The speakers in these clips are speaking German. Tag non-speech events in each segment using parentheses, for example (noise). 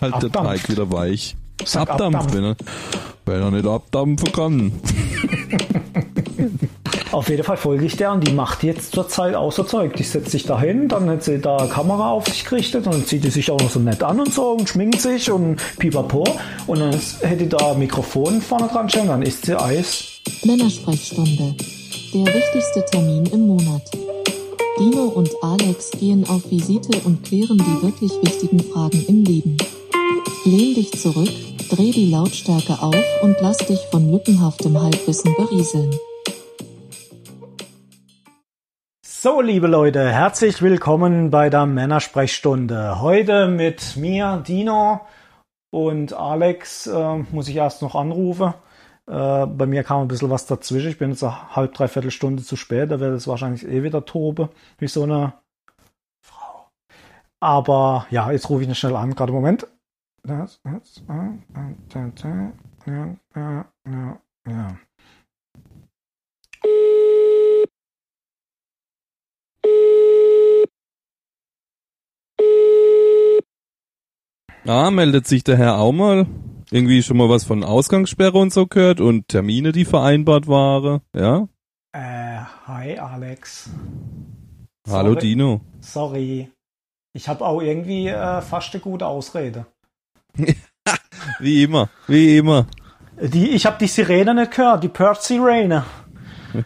halt der Abdampft. Teig wieder weich. Sag Abdampft, abdampft. wenn er, wenn er nicht abdampfen kann. (laughs) Auf jeden Fall folge ich der und die macht jetzt zurzeit so Zeug. Die setzt sich dahin, dann hat sie da Kamera auf sich gerichtet und dann zieht die sich auch noch so nett an und so und schminkt sich und pipapo. Und dann hätte da ein Mikrofon vorne dran stellen, dann isst sie Eis. Männersprechstunde. Der wichtigste Termin im Monat. Dino und Alex gehen auf Visite und klären die wirklich wichtigen Fragen im Leben. Lehn dich zurück, dreh die Lautstärke auf und lass dich von lückenhaftem Halbwissen berieseln. So, liebe Leute, herzlich willkommen bei der Männersprechstunde. Heute mit mir, Dino und Alex, äh, muss ich erst noch anrufen. Äh, bei mir kam ein bisschen was dazwischen. Ich bin jetzt eine halb, dreiviertel Stunde zu spät. Da wird es wahrscheinlich eh wieder tobe, wie so eine Frau. Aber ja, jetzt rufe ich ihn schnell an. Gerade Moment. Das, das, äh, äh, äh, ja, ja, ja, ja. Ah, meldet sich der Herr auch mal. Irgendwie schon mal was von Ausgangssperre und so gehört und Termine, die vereinbart waren. Ja? Äh, hi Alex. Hallo Sorry. Dino. Sorry. Ich habe auch irgendwie äh, fast eine gute Ausrede. (laughs) Wie immer, wie immer. Die, ich habe die Sirene nicht gehört, die Pert-Sirene. (laughs)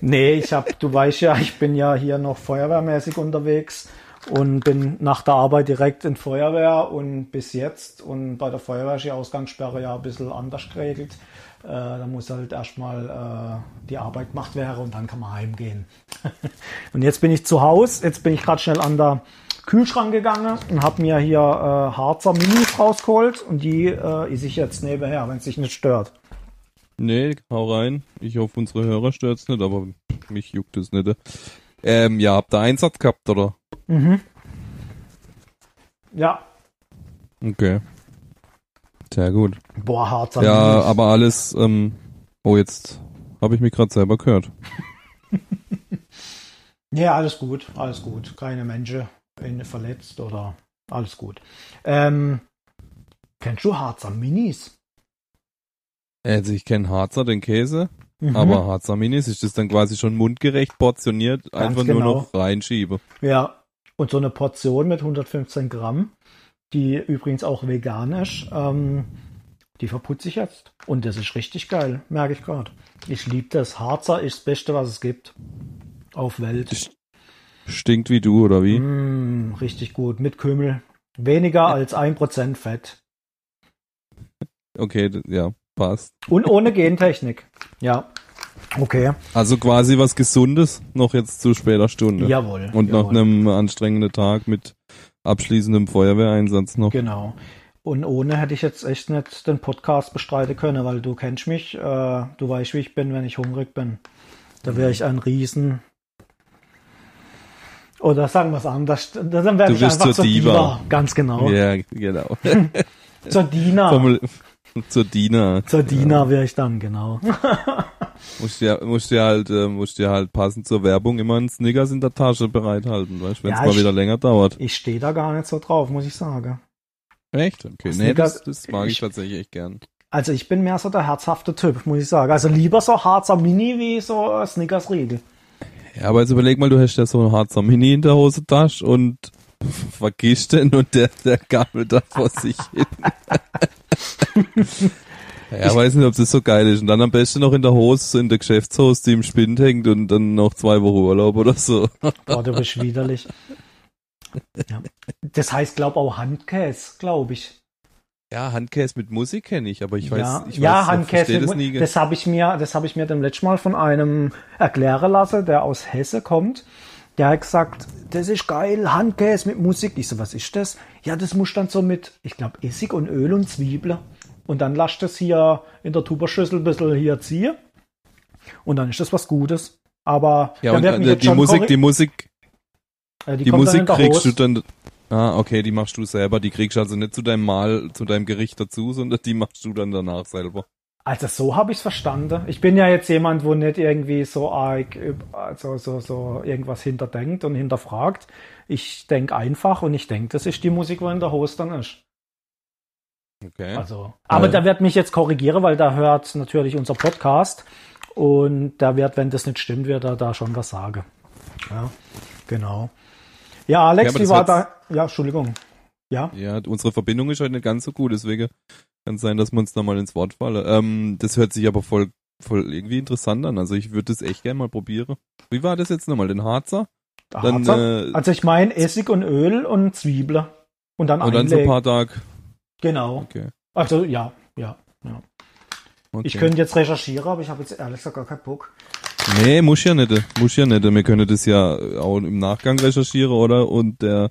nee, ich hab, du weißt ja, ich bin ja hier noch feuerwehrmäßig unterwegs und bin nach der Arbeit direkt in Feuerwehr und bis jetzt und bei der Feuerwehr ist die Ausgangssperre ja ein bisschen anders geregelt. Äh, da muss halt erstmal äh, die Arbeit gemacht werden und dann kann man heimgehen. (laughs) und jetzt bin ich zu Hause, jetzt bin ich gerade schnell an der Kühlschrank gegangen und habe mir hier äh, Harzer Minis rausgeholt und die äh, esse ich jetzt nebenher, wenn es sich nicht stört. Nee, hau rein. Ich hoffe, unsere Hörer stört's nicht, aber mich juckt es nicht. Ähm, ja, habt ihr Einsatz gehabt, oder? Mhm. Ja, Okay. Sehr gut. boah, Harzer Ja, Minis. aber alles, ähm, oh, jetzt habe ich mich gerade selber gehört. (laughs) Ja, alles gut, alles gut. Keine Menschen in- verletzt oder alles gut. Ähm, kennst du Harzer Minis? Also ich kenne Harzer, den Käse, Mhm. aber Harzer Minis ist das dann quasi schon mundgerecht portioniert, Ganz einfach genau. nur noch reinschiebe. Ja, und so eine Portion mit 115 Gramm, die übrigens auch vegan ist, ähm, die verputze ich jetzt. Und das ist richtig geil, merke ich gerade. Ich liebe das. Harzer ist das Beste, was es gibt. Auf Welt. Stinkt wie du, oder wie? Mm, richtig gut. Mit Kümmel. Weniger als 1% Fett. Okay, ja, passt. Und ohne Gentechnik. Ja. Okay. Also quasi was Gesundes, noch jetzt zu später Stunde. Jawohl. Und nach jawohl. einem anstrengenden Tag mit abschließendem Feuerwehreinsatz noch. Genau. Und ohne hätte ich jetzt echt nicht den Podcast bestreiten können, weil du kennst mich, äh, du weißt, wie ich bin, wenn ich hungrig bin. Da wäre ich ein Riesen. Oder sagen wir es anders, dann wäre Du ich bist einfach zur Diva. Diva. Ganz genau. Ja, genau. (laughs) Zur Dina. (laughs) Zur Dina. Zur Dina wäre ich dann, genau. (laughs) Musst dir, musst dir halt, äh, musst dir halt passend zur Werbung immer einen Snickers in der Tasche bereithalten, weißt, wenn es Ja, mal wieder länger dauert. Ich stehe da gar nicht so drauf, muss ich sagen. Echt? Okay. Nee, Snickers- das, das mag ich, ich- tatsächlich echt gern. Also ich bin mehr so der herzhafte Typ, muss ich sagen. Also lieber so Harzer Mini wie so Snickers Riegel. Ja, aber jetzt überleg mal, du hast ja so ein Harzer Mini in der Hosentasche und vergisst den und der, der gammelt da vor sich hin. (laughs) ja, weiß nicht, ob das so geil ist. Und dann am besten noch in der Hose, in der Geschäftshose, die im Spind hängt und dann noch zwei Wochen Urlaub oder so. Boah, du bist widerlich. Ja. Das heißt, glaub auch Handkäse, glaube ich. Ja, Handkäse mit Musik kenne ich, aber ich weiß, ja, ich ja weiß, Handkäse. verstehe Das, das nie. das habe ich mir, das habe ich mir dem letzten Mal von einem erklären lassen, der aus Hesse kommt. Der hat gesagt, das ist geil, Handkäse mit Musik. Ich so, was ist das? Ja, das muss dann so mit, ich glaube, Essig und Öl und Zwiebeln. Und dann lasst es hier in der Tuberschüssel ein bisschen hier ziehen. Und dann ist das was Gutes. Aber ja, und wird mich äh, jetzt die Musik, korri- die Musik, äh, die dann in Musik kriegst du dann. Ah, okay, die machst du selber. Die kriegst du also nicht zu deinem Mahl, zu deinem Gericht dazu, sondern die machst du dann danach selber. Also so habe ich es verstanden. Ich bin ja jetzt jemand, wo nicht irgendwie so arg also so, so irgendwas hinterdenkt und hinterfragt. Ich denke einfach und ich denke, das ist die Musik, wo in der Host dann ist. Okay. Also, aber Ja. da wird mich jetzt korrigieren, weil da hört natürlich unser Podcast und da wird, wenn das nicht stimmt, wird er da schon was sagen. Ja, genau. Ja, Alex, Ja, das war da? Ja, Entschuldigung. Ja, Ja, unsere Verbindung ist heute nicht ganz so gut, deswegen kann es sein, dass wir uns da mal ins Wort fallen. Ähm, das hört sich aber voll, voll irgendwie interessant an. Also ich würde das echt gerne mal probieren. Wie war das jetzt nochmal? Den Harzer? der Dann, Harzer. äh, also ich meine Essig und Öl und Zwiebeln und dann und dann so ein paar Tage. Genau. Okay. Also ja, ja, ja. okay. Ich könnte jetzt recherchieren, aber ich habe jetzt ehrlich gesagt gar keinen Bock. Nee, muss ja nicht. Muss ja nicht. Wir können das ja auch im Nachgang recherchieren, oder? Und der,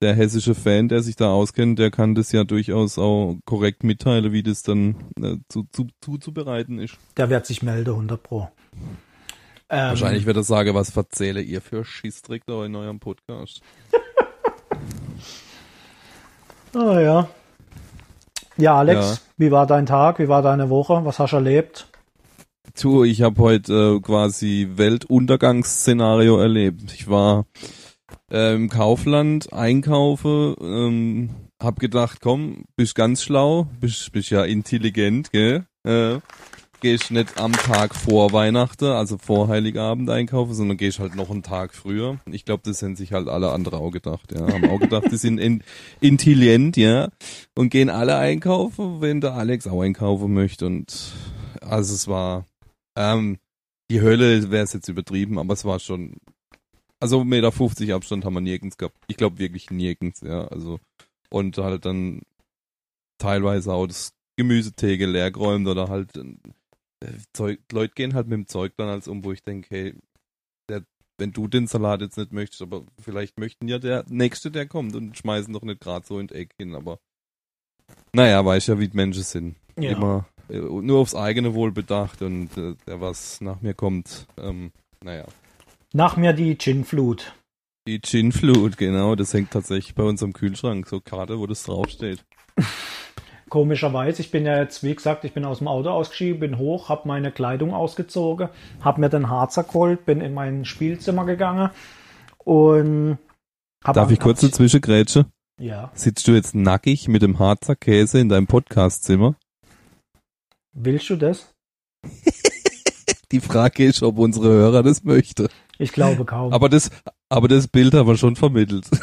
der hessische Fan, der sich da auskennt, der kann das ja durchaus auch korrekt mitteilen, wie das dann äh, zu, zu, zuzubereiten ist. Der wird sich melden, 100 pro. Ähm, Wahrscheinlich wird er sagen, was verzähle ihr für Schissdreck da in eurem Podcast. (laughs) Ah ja. Ja, Alex, Ja. wie war dein Tag? Wie war deine Woche? Was hast du erlebt? Du, ich habe heute äh, quasi Weltuntergangsszenario erlebt. Ich war äh, im Kaufland einkaufe, ähm, hab gedacht, komm, bist ganz schlau, bist, bist ja intelligent, gell? Äh, gehst nicht am Tag vor Weihnachten, also vor Heiligabend einkaufen, sondern gehst halt noch einen Tag früher. Ich glaube, das haben sich halt alle andere auch gedacht, ja. Haben auch gedacht, die sind in, intelligent, ja. Und gehen alle einkaufen, wenn der Alex auch einkaufen möchte. Und also es war, ähm, die Hölle wäre es jetzt übertrieben, aber es war schon, also 1,50 Meter Abstand haben wir nirgends gehabt. Ich glaube wirklich nirgends, ja. Also, und halt dann teilweise auch das Gemüsetheke leer geräumt oder halt äh, Zeug, Leute gehen halt mit dem Zeug dann als um, wo ich denke, hey, der, wenn du den Salat jetzt nicht möchtest, aber vielleicht möchten ja der Nächste, der kommt und schmeißen doch nicht gerade so in Eck hin, aber naja, weiß ja, wie die Menschen sind. Ja. Immer nur aufs eigene Wohl bedacht und äh, der, was nach mir kommt, ähm, naja. Nach mir die Gin-Flut. Die Gin-Flut, genau, das hängt tatsächlich bei uns am Kühlschrank, so Karte, wo das draufsteht. (laughs) Komischerweise, ich bin ja jetzt, wie gesagt, ich bin aus dem Auto ausgeschieden, bin hoch, habe meine Kleidung ausgezogen, habe mir den Harzer geholt, bin in mein Spielzimmer gegangen und hab Darf ich kurz hab- dazwischen grätsche? Ja. Sitzt du jetzt nackig mit dem Harzer Käse in deinem Podcastzimmer? Willst du das? (laughs) Die Frage ist, ob unsere Hörer das möchte. Ich glaube kaum. Aber das, aber das Bild haben wir schon vermittelt. (laughs)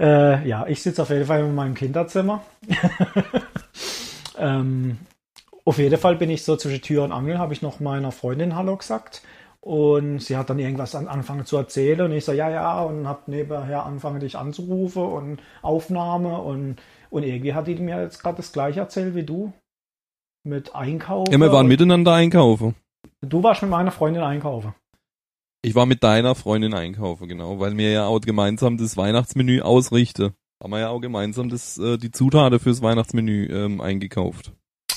Äh, ja, ich sitze auf jeden Fall in meinem Kinderzimmer. (laughs) ähm, auf jeden Fall bin ich so zwischen Tür und Angel, habe ich noch meiner Freundin Hallo gesagt. Und sie hat dann irgendwas an, angefangen zu erzählen und ich so, ja, ja, und habe nebenher angefangen, dich anzurufen und Aufnahme und, und irgendwie hat die mir jetzt gerade das gleiche erzählt wie du. Mit Einkaufen. Ja, wir waren miteinander einkaufen. Du warst mit meiner Freundin einkaufen. Ich war mit deiner Freundin einkaufen, genau, weil wir ja auch gemeinsam das Weihnachtsmenü ausrichten. Haben wir ja auch gemeinsam das, äh, die Zutaten fürs Weihnachtsmenü ähm, eingekauft.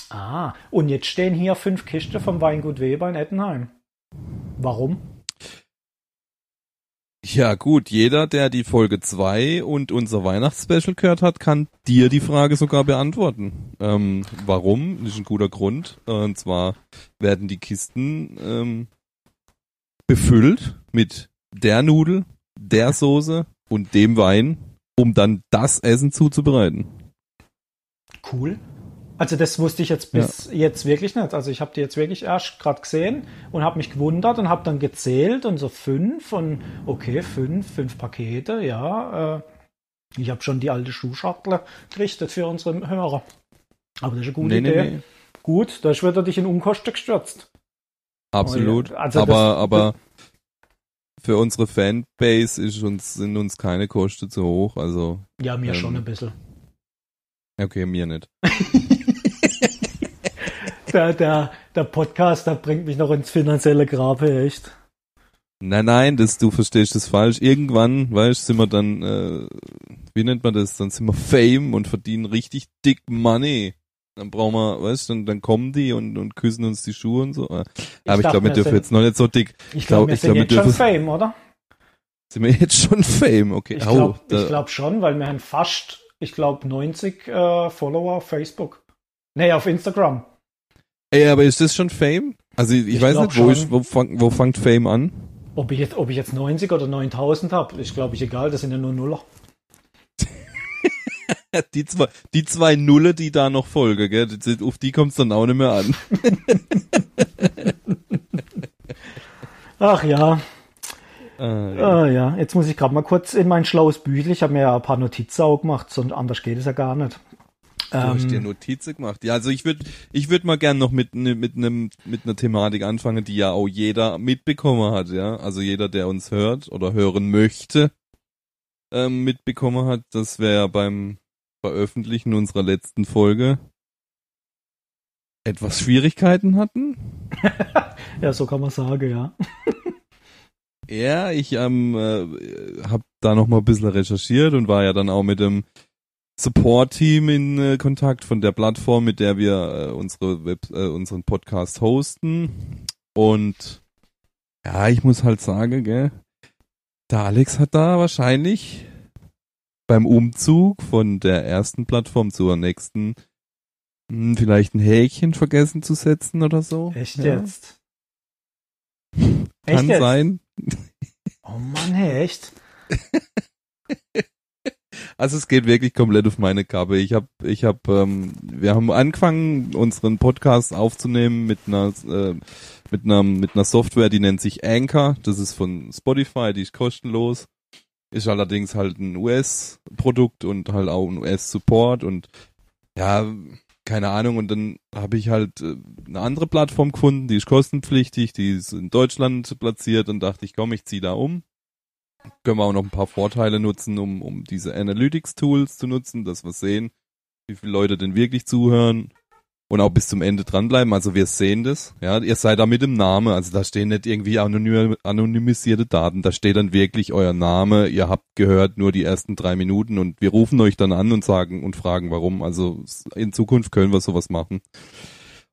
Ah, und jetzt stehen hier fünf Kisten vom Weingut Weber in Ettenheim. Warum? Ja gut, jeder, der die Folge 2 und unser Weihnachtsspecial gehört hat, kann dir die Frage sogar beantworten. Ähm, warum? Das ist ein guter Grund. Und zwar werden die Kisten ähm, befüllt mit der Nudel, der Soße und dem Wein, um dann das Essen zuzubereiten. Cool. Also das wusste ich jetzt bis jetzt wirklich nicht. Also ich habe die jetzt wirklich erst gerade gesehen und habe mich gewundert und habe dann gezählt und so fünf und okay, fünf, fünf Pakete, ja. Äh, ich habe schon die alte Schuhschachtel gerichtet für unsere Hörer. Aber das ist eine gute Nee, nee, Idee. nee. Gut, da wird er dich in Unkosten gestürzt. Absolut. Oh ja, also aber, das- aber für unsere Fanbase ist uns, sind uns keine Kosten zu hoch. Also, Ja, mir Ähm. schon ein bisschen. okay, mir nicht. (laughs) Der, der, der Podcast, der bringt mich noch ins finanzielle Grabe, echt. Nein, nein, das, du verstehst das falsch. Irgendwann, weißt, sind wir dann, äh, wie nennt man das? Dann sind wir Fame und verdienen richtig dick Money. Dann brauchen wir, weißt, dann, dann kommen die und, und küssen uns die Schuhe und so. Aber ich dachte, glaube, wir dürfen sind- jetzt noch nicht so dick. Ich glaub- glaube, wir ich sind glaub, wir jetzt schon Fame, oder? Sind wir jetzt schon Fame? Okay. Ich Au, glaube glaub schon, weil wir haben fast, ich glaube, 90 äh, Follower auf Facebook. Nee, auf Instagram. Ey, aber ist das schon Fame? Also ich, ich weiß nicht, wo, ich, wo, fang, wo fängt Fame an? Ob ich jetzt, ob ich jetzt 90 oder 9000 habe, ist glaube ich egal, das sind ja nur Nuller. (laughs) Die zwei, die zwei Nulle, die da noch folgen, gell? die- Auf die kommt's dann auch nicht mehr an. (laughs) Ach ja, Ah, ja. ah, ja. Jetzt muss ich gerade mal kurz in mein schlaues Büchel. Ich habe mir ja ein paar Notizen auch gemacht, sonst anders geht es ja gar nicht. Du hast dir Ähm, Notizen gemacht. Ja, also ich würde ich würd mal gern noch mit ne, mit einem mit einer Thematik anfangen, die ja auch jeder mitbekommen hat, ja. Also jeder, der uns hört oder hören möchte, ähm, mitbekommen hat, dass wir ja beim Veröffentlichen unserer letzten Folge etwas Schwierigkeiten hatten. (laughs) ja, so kann man sagen, ja. Ja, ich ähm, äh, habe da noch mal ein bisschen recherchiert und war ja dann auch mit dem Support-Team in äh, Kontakt von der Plattform, mit der wir äh, unsere Web, äh, unseren Podcast hosten. Und ja, ich muss halt sagen, gell, der Alex hat da wahrscheinlich beim Umzug von der ersten Plattform zur nächsten hm, vielleicht ein Häkchen vergessen zu setzen oder so. Echt Ja. jetzt? Echt Kann jetzt? sein. Oh Mann, hey, echt? (laughs) Also es geht wirklich komplett auf meine Kappe. Ich habe, ich habe, ähm, wir haben angefangen, unseren Podcast aufzunehmen mit einer, äh, mit einer, mit einer Software, die nennt sich Anchor. Das ist von Spotify, die ist kostenlos. Ist allerdings halt ein US-Produkt und halt auch ein US-Support und ja, keine Ahnung. Und dann habe ich halt äh, eine andere Plattform gefunden, die ist kostenpflichtig, die ist in Deutschland platziert und dachte ich, komm, ich zieh da um können wir auch noch ein paar Vorteile nutzen, um, um diese Analytics-Tools zu nutzen, dass wir sehen, wie viele Leute denn wirklich zuhören und auch bis zum Ende dranbleiben. Also wir sehen das. Ja, ihr seid da mit dem Namen. Also da stehen nicht irgendwie anonym, anonymisierte Daten. Da steht dann wirklich euer Name. Ihr habt gehört nur die ersten drei Minuten und wir rufen euch dann an und sagen und fragen, warum. Also in Zukunft können wir sowas machen.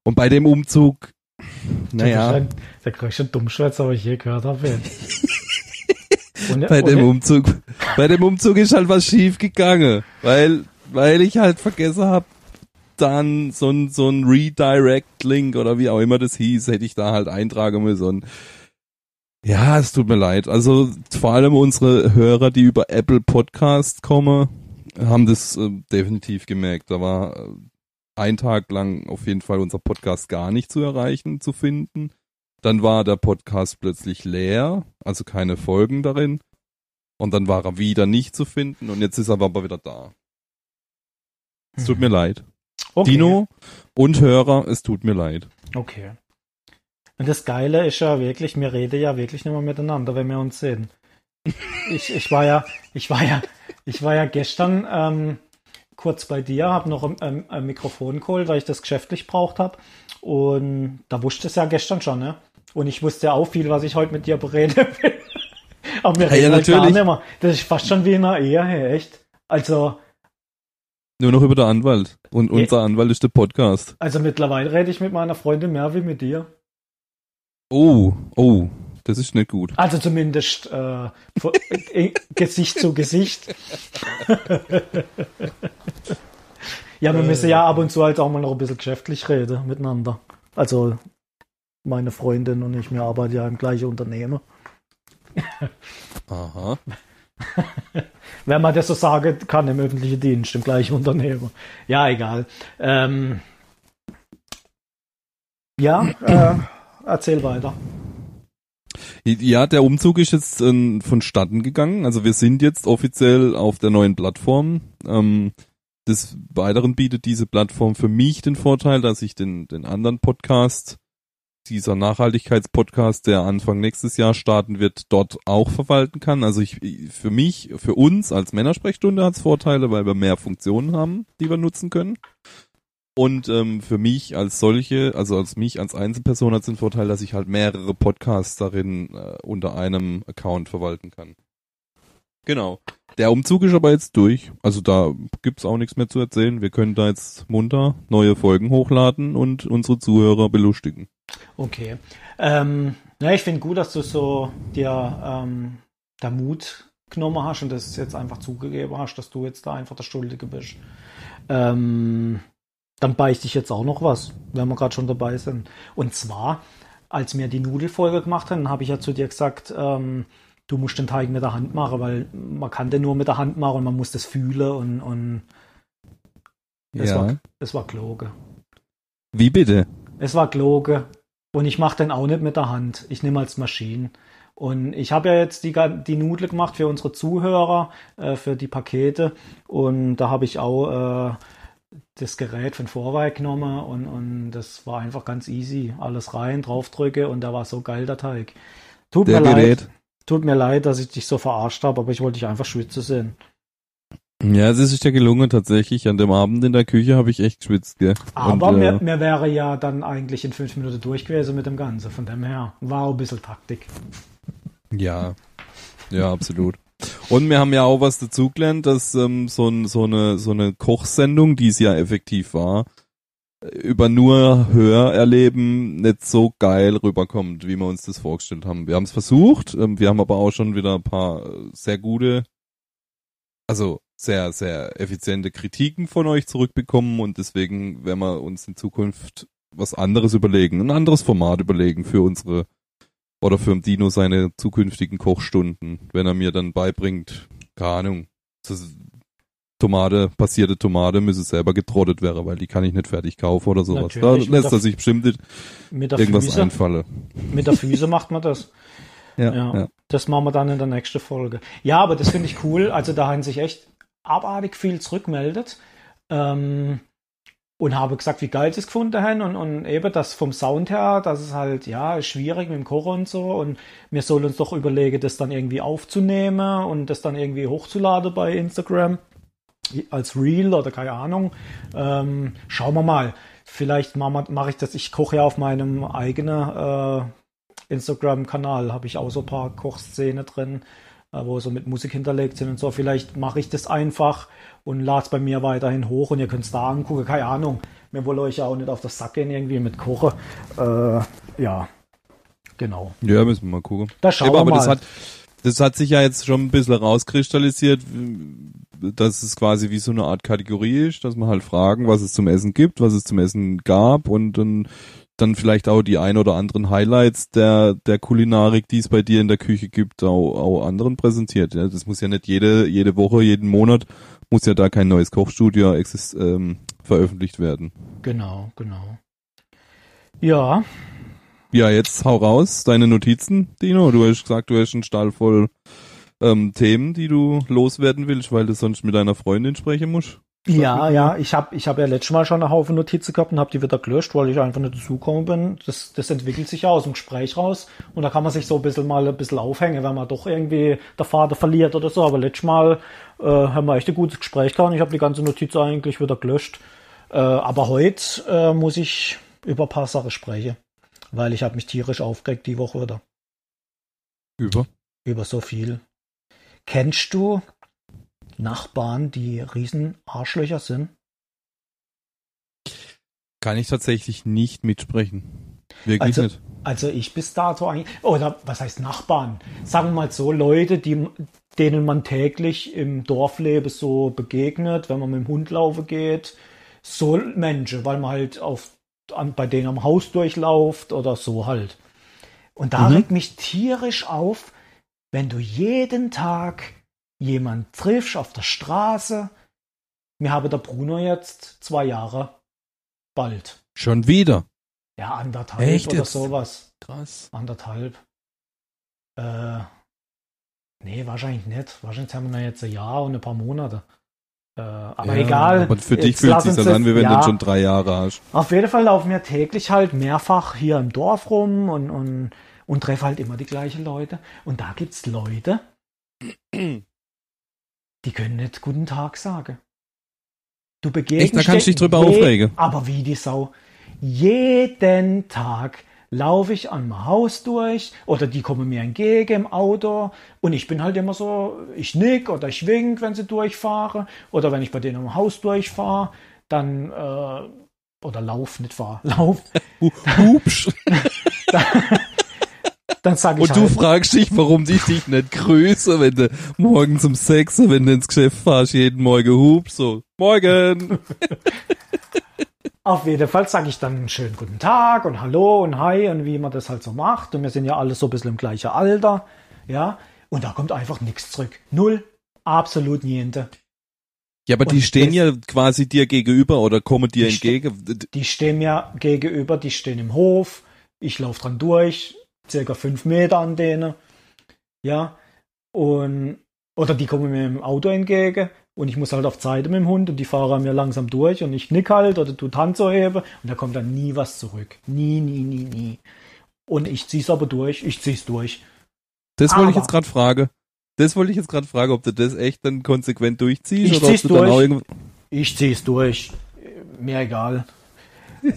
Und bei dem Umzug, naja. Das ist ein- der größte Dummschwätzer, was ich je gehört habe. (laughs) Und, bei dem und, Umzug, bei dem Umzug ist halt was schief gegangen, weil, weil ich halt vergessen hab, dann so ein, so ein Redirect-Link oder wie auch immer das hieß, hätte ich da halt eintragen müssen. Und ja, es tut mir leid. Also vor allem unsere Hörer, die über Apple Podcast kommen, haben das äh, definitiv gemerkt. Da war äh, ein Tag lang auf jeden Fall unser Podcast gar nicht zu erreichen, zu finden. Dann war der Podcast plötzlich leer, also keine Folgen darin. Und dann war er wieder nicht zu finden und jetzt ist er aber wieder da. Es tut mir leid. okay. Dino und Hörer, es tut mir leid. Okay. Und das Geile ist ja wirklich, wir reden ja wirklich nicht mehr miteinander, wenn wir uns sehen. Ich, ich war ja, ich war ja, ich war ja gestern ähm, kurz bei dir, habe noch ein, ein, ein Mikrofon geholt, weil ich das geschäftlich braucht habe. Und da wusste es ja gestern schon, ne? Und ich wusste ja auch viel, was ich heute mit dir bereden (laughs) will. Aber wir Ja, reden ja, halt gar nicht mehr. Das ist fast schon wie in einer Ehe, hey, echt. Also, Nur noch über der Anwalt. Und Ja. unser Anwalt ist der Podcast. also mittlerweile rede ich mit meiner Freundin mehr wie mit dir. Oh, oh, das ist nicht gut. Also zumindest äh, äh, (laughs) Gesicht zu Gesicht. ja, wir müssen ja ab und zu halt auch mal noch ein bisschen geschäftlich reden miteinander. Also meine Freundin und ich, wir arbeiten ja im gleichen Unternehmen. Aha. (laughs) Wenn man das so sagen kann, im öffentlichen Dienst, im gleichen Unternehmen. Ja, egal. Ähm, ja, äh, erzähl weiter. Ja, der Umzug ist jetzt ähm, vonstatten gegangen. Also wir sind jetzt offiziell auf der neuen Plattform. Ähm, des Weiteren bietet diese Plattform für mich den Vorteil, dass ich den, den anderen Podcast, dieser Nachhaltigkeitspodcast, der Anfang nächstes Jahr starten wird, dort auch verwalten kann. Also ich, für mich, für uns als Männersprechstunde hat es Vorteile, weil wir mehr Funktionen haben, die wir nutzen können. Und ähm, für mich als solche, also als mich als Einzelperson hat es den Vorteil, dass ich halt mehrere Podcasts darin äh, unter einem Account verwalten kann. Genau. Der Umzug ist aber jetzt durch. Also da gibt's auch nichts mehr zu erzählen. Wir können da jetzt munter neue Folgen hochladen und unsere Zuhörer belustigen. Okay. Ähm, ja, ich finde gut, dass du so dir ähm, der Mut genommen hast und das jetzt einfach zugegeben hast, dass du jetzt da einfach der Schuldige bist. Ähm, dann beichte ich jetzt auch noch was, wenn wir gerade schon dabei sind. Und zwar, als wir die Nudelfolge gemacht haben, habe ich ja zu dir gesagt, ähm, du musst den Teig mit der Hand machen, weil man kann den nur mit der Hand machen und man muss das fühlen und, und es, Ja. war, es war Kloge. Wie bitte? Es war Kloge. Und ich mache den auch nicht mit der Hand. Ich nehme als Maschinen. Und ich habe ja jetzt die, die Nudel gemacht für unsere Zuhörer, äh, für die Pakete. Und da habe ich auch äh, das Gerät von Vorwerk genommen und, und das war einfach ganz easy. Alles rein, draufdrücke und da war so geil der Teig. Tut Der mir Gerät. leid. Tut mir leid, dass ich dich so verarscht habe, aber ich wollte dich einfach schwitzen sehen. Ja, es ist ja gelungen tatsächlich. An dem Abend in der Küche habe ich echt geschwitzt, gell? Aber Und, mir, mir wäre ja dann eigentlich in fünf Minuten durch gewesen mit dem Ganzen. Von dem her war auch ein bisschen Taktik. Ja, ja, absolut. Und wir haben ja auch was dazugelernt, dass ähm, so, ein, so, eine, so eine Kochsendung, die es ja effektiv war, über nur Hörerleben nicht so geil rüberkommt, wie wir uns das vorgestellt haben. Wir haben es versucht, ähm, wir haben aber auch schon wieder ein paar äh, sehr gute, also sehr, sehr effiziente Kritiken von euch zurückbekommen und deswegen werden wir uns in Zukunft was anderes überlegen, ein anderes Format überlegen für unsere oder für Dino seine zukünftigen Kochstunden, wenn er mir dann beibringt, keine Ahnung, Tomate, passierte Tomate müsse selber getrottet werden, weil die kann ich nicht fertig kaufen oder sowas. Da Natürlich, mit lässt er sich bestimmt irgendwas Füße, einfallen. mit der Füße macht man das. Ja, Ja, ja. das machen wir dann in der nächsten Folge. Ja, aber das finde ich cool. Also da haben sich echt abartig viel zurückmeldet. Ähm, und habe gesagt, wie geil sie es gefunden haben und, und eben das vom Sound her, das ist halt, ja, schwierig mit dem Kochen und so und wir sollen uns doch überlegen, das dann irgendwie aufzunehmen und das dann irgendwie hochzuladen bei Instagram als Reel oder keine Ahnung. Ähm, schauen wir mal. Vielleicht mache mach ich das, ich koche ja auf meinem eigenen äh, Instagram-Kanal, habe ich auch so ein paar Kochszene drin, wo so mit Musik hinterlegt sind und so. Vielleicht mache ich das einfach und lade es bei mir weiterhin hoch und ihr könnt es da angucken, keine Ahnung. Mir wollen euch ja auch nicht auf das Sack gehen irgendwie mit Kochen. Äh, ja, genau. Ja, müssen wir mal gucken. Da schauen Eben, wir aber mal. das hat, das hat sich ja jetzt schon ein bisschen rauskristallisiert, dass es quasi wie so eine Art Kategorie ist, dass man halt fragen, was es zum Essen gibt, was es zum Essen gab und dann, dann vielleicht auch die ein oder anderen Highlights der, der Kulinarik, die es bei dir in der Küche gibt, auch, auch anderen präsentiert. Ja, das muss ja nicht jede, jede Woche, jeden Monat, muss ja da kein neues Kochstudio exist, ähm, veröffentlicht werden. genau, genau. Ja, Ja, jetzt hau raus, deine Notizen, Dino. Du hast gesagt, du hast einen Stall voll ähm, Themen, die du loswerden willst, weil du sonst mit deiner Freundin sprechen musst. Ja, ja, ich habe ich hab ja letztes Mal schon einen Haufen Notizen gehabt und habe die wieder gelöscht, weil ich einfach nicht dazugekommen bin. Das, das entwickelt sich ja aus dem Gespräch raus und da kann man sich so ein bisschen mal ein bisschen aufhängen, wenn man doch irgendwie der Vater verliert oder so. Aber letztes Mal äh, haben wir echt ein gutes Gespräch gehabt und ich habe die ganze Notiz eigentlich wieder gelöscht. Äh, aber heute äh, muss ich über ein paar Sachen sprechen, weil ich habe mich tierisch aufgeregt die Woche wieder. Über. Über so viel. Kennst du Nachbarn, die riesen Arschlöcher sind? Kann ich tatsächlich nicht mitsprechen. Wirklich Also- nicht. Also ich bis dato eigentlich, oder was heißt Nachbarn? Sagen wir mal so, Leute, die, denen man täglich im Dorfleben so begegnet, wenn man mit dem Hund laufen geht, so Menschen, weil man halt auf, an, bei denen am Haus durchlauft oder so halt. Und da Mhm. regt mich tierisch auf, wenn du jeden Tag jemand triffst auf der Straße. Mir habe der Bruno jetzt zwei Jahre bald. Schon wieder. Ja, anderthalb Echt oder jetzt? sowas. Krass. Anderthalb. Äh, nee, wahrscheinlich nicht. Wahrscheinlich haben wir jetzt ein Jahr und ein paar Monate. Äh, aber Ja, egal. Aber für dich fühlt sich das- an, wie wenn ja, du schon drei Jahre hast. Auf jeden Fall laufen wir täglich halt mehrfach hier im Dorf rum und, und, und treffe halt immer die gleichen Leute. Und da gibt's Leute, die können nicht Guten Tag sagen. Du begegnest Echt, da kannst du dich drüber aufregen. Aber wie die Sau. Jeden Tag laufe ich an mein Haus durch oder die kommen mir entgegen im Auto und ich bin halt immer so, ich nick oder ich wink, wenn sie durchfahren oder wenn ich bei denen am Haus durchfahre, dann äh, oder lauf, nicht fahr, (laughs) lauf, Hu- Hupsch. (laughs) (laughs) dann sage ich Und du halt, fragst dich, warum die dich nicht grüße, wenn du morgens um sechs, wenn du ins Geschäft fahrst, jeden Morgen hupst, so, morgen. (laughs) Auf jeden Fall sage ich dann einen schönen guten Tag und Hallo und Hi und wie man das halt so macht. Und wir sind ja alle so ein bisschen im gleichen Alter. Ja. Und da kommt einfach nichts zurück. Null. Absolut niente. Ja, aber Und die stehen ja quasi dir gegenüber oder kommen dir Die ste- entgegen. Die stehen mir gegenüber, die stehen im Hof. Ich laufe dran durch, circa fünf Meter an denen. Ja. Und, oder die kommen mir im Auto entgegen und ich muss halt auf Seite mit dem Hund und die fahren mir langsam durch und ich nick halt oder tu Hand so hebe und da kommt dann nie was zurück. Nie, nie, nie, nie. Und ich zieh's aber durch, ich zieh's durch. Das wollte ich jetzt gerade fragen. Das wollte ich jetzt gerade fragen, ob du das echt dann konsequent durchziehst Ich oder ob zieh's du dann durch. auch irgendwo. Ich zieh's durch. Mir egal. (laughs)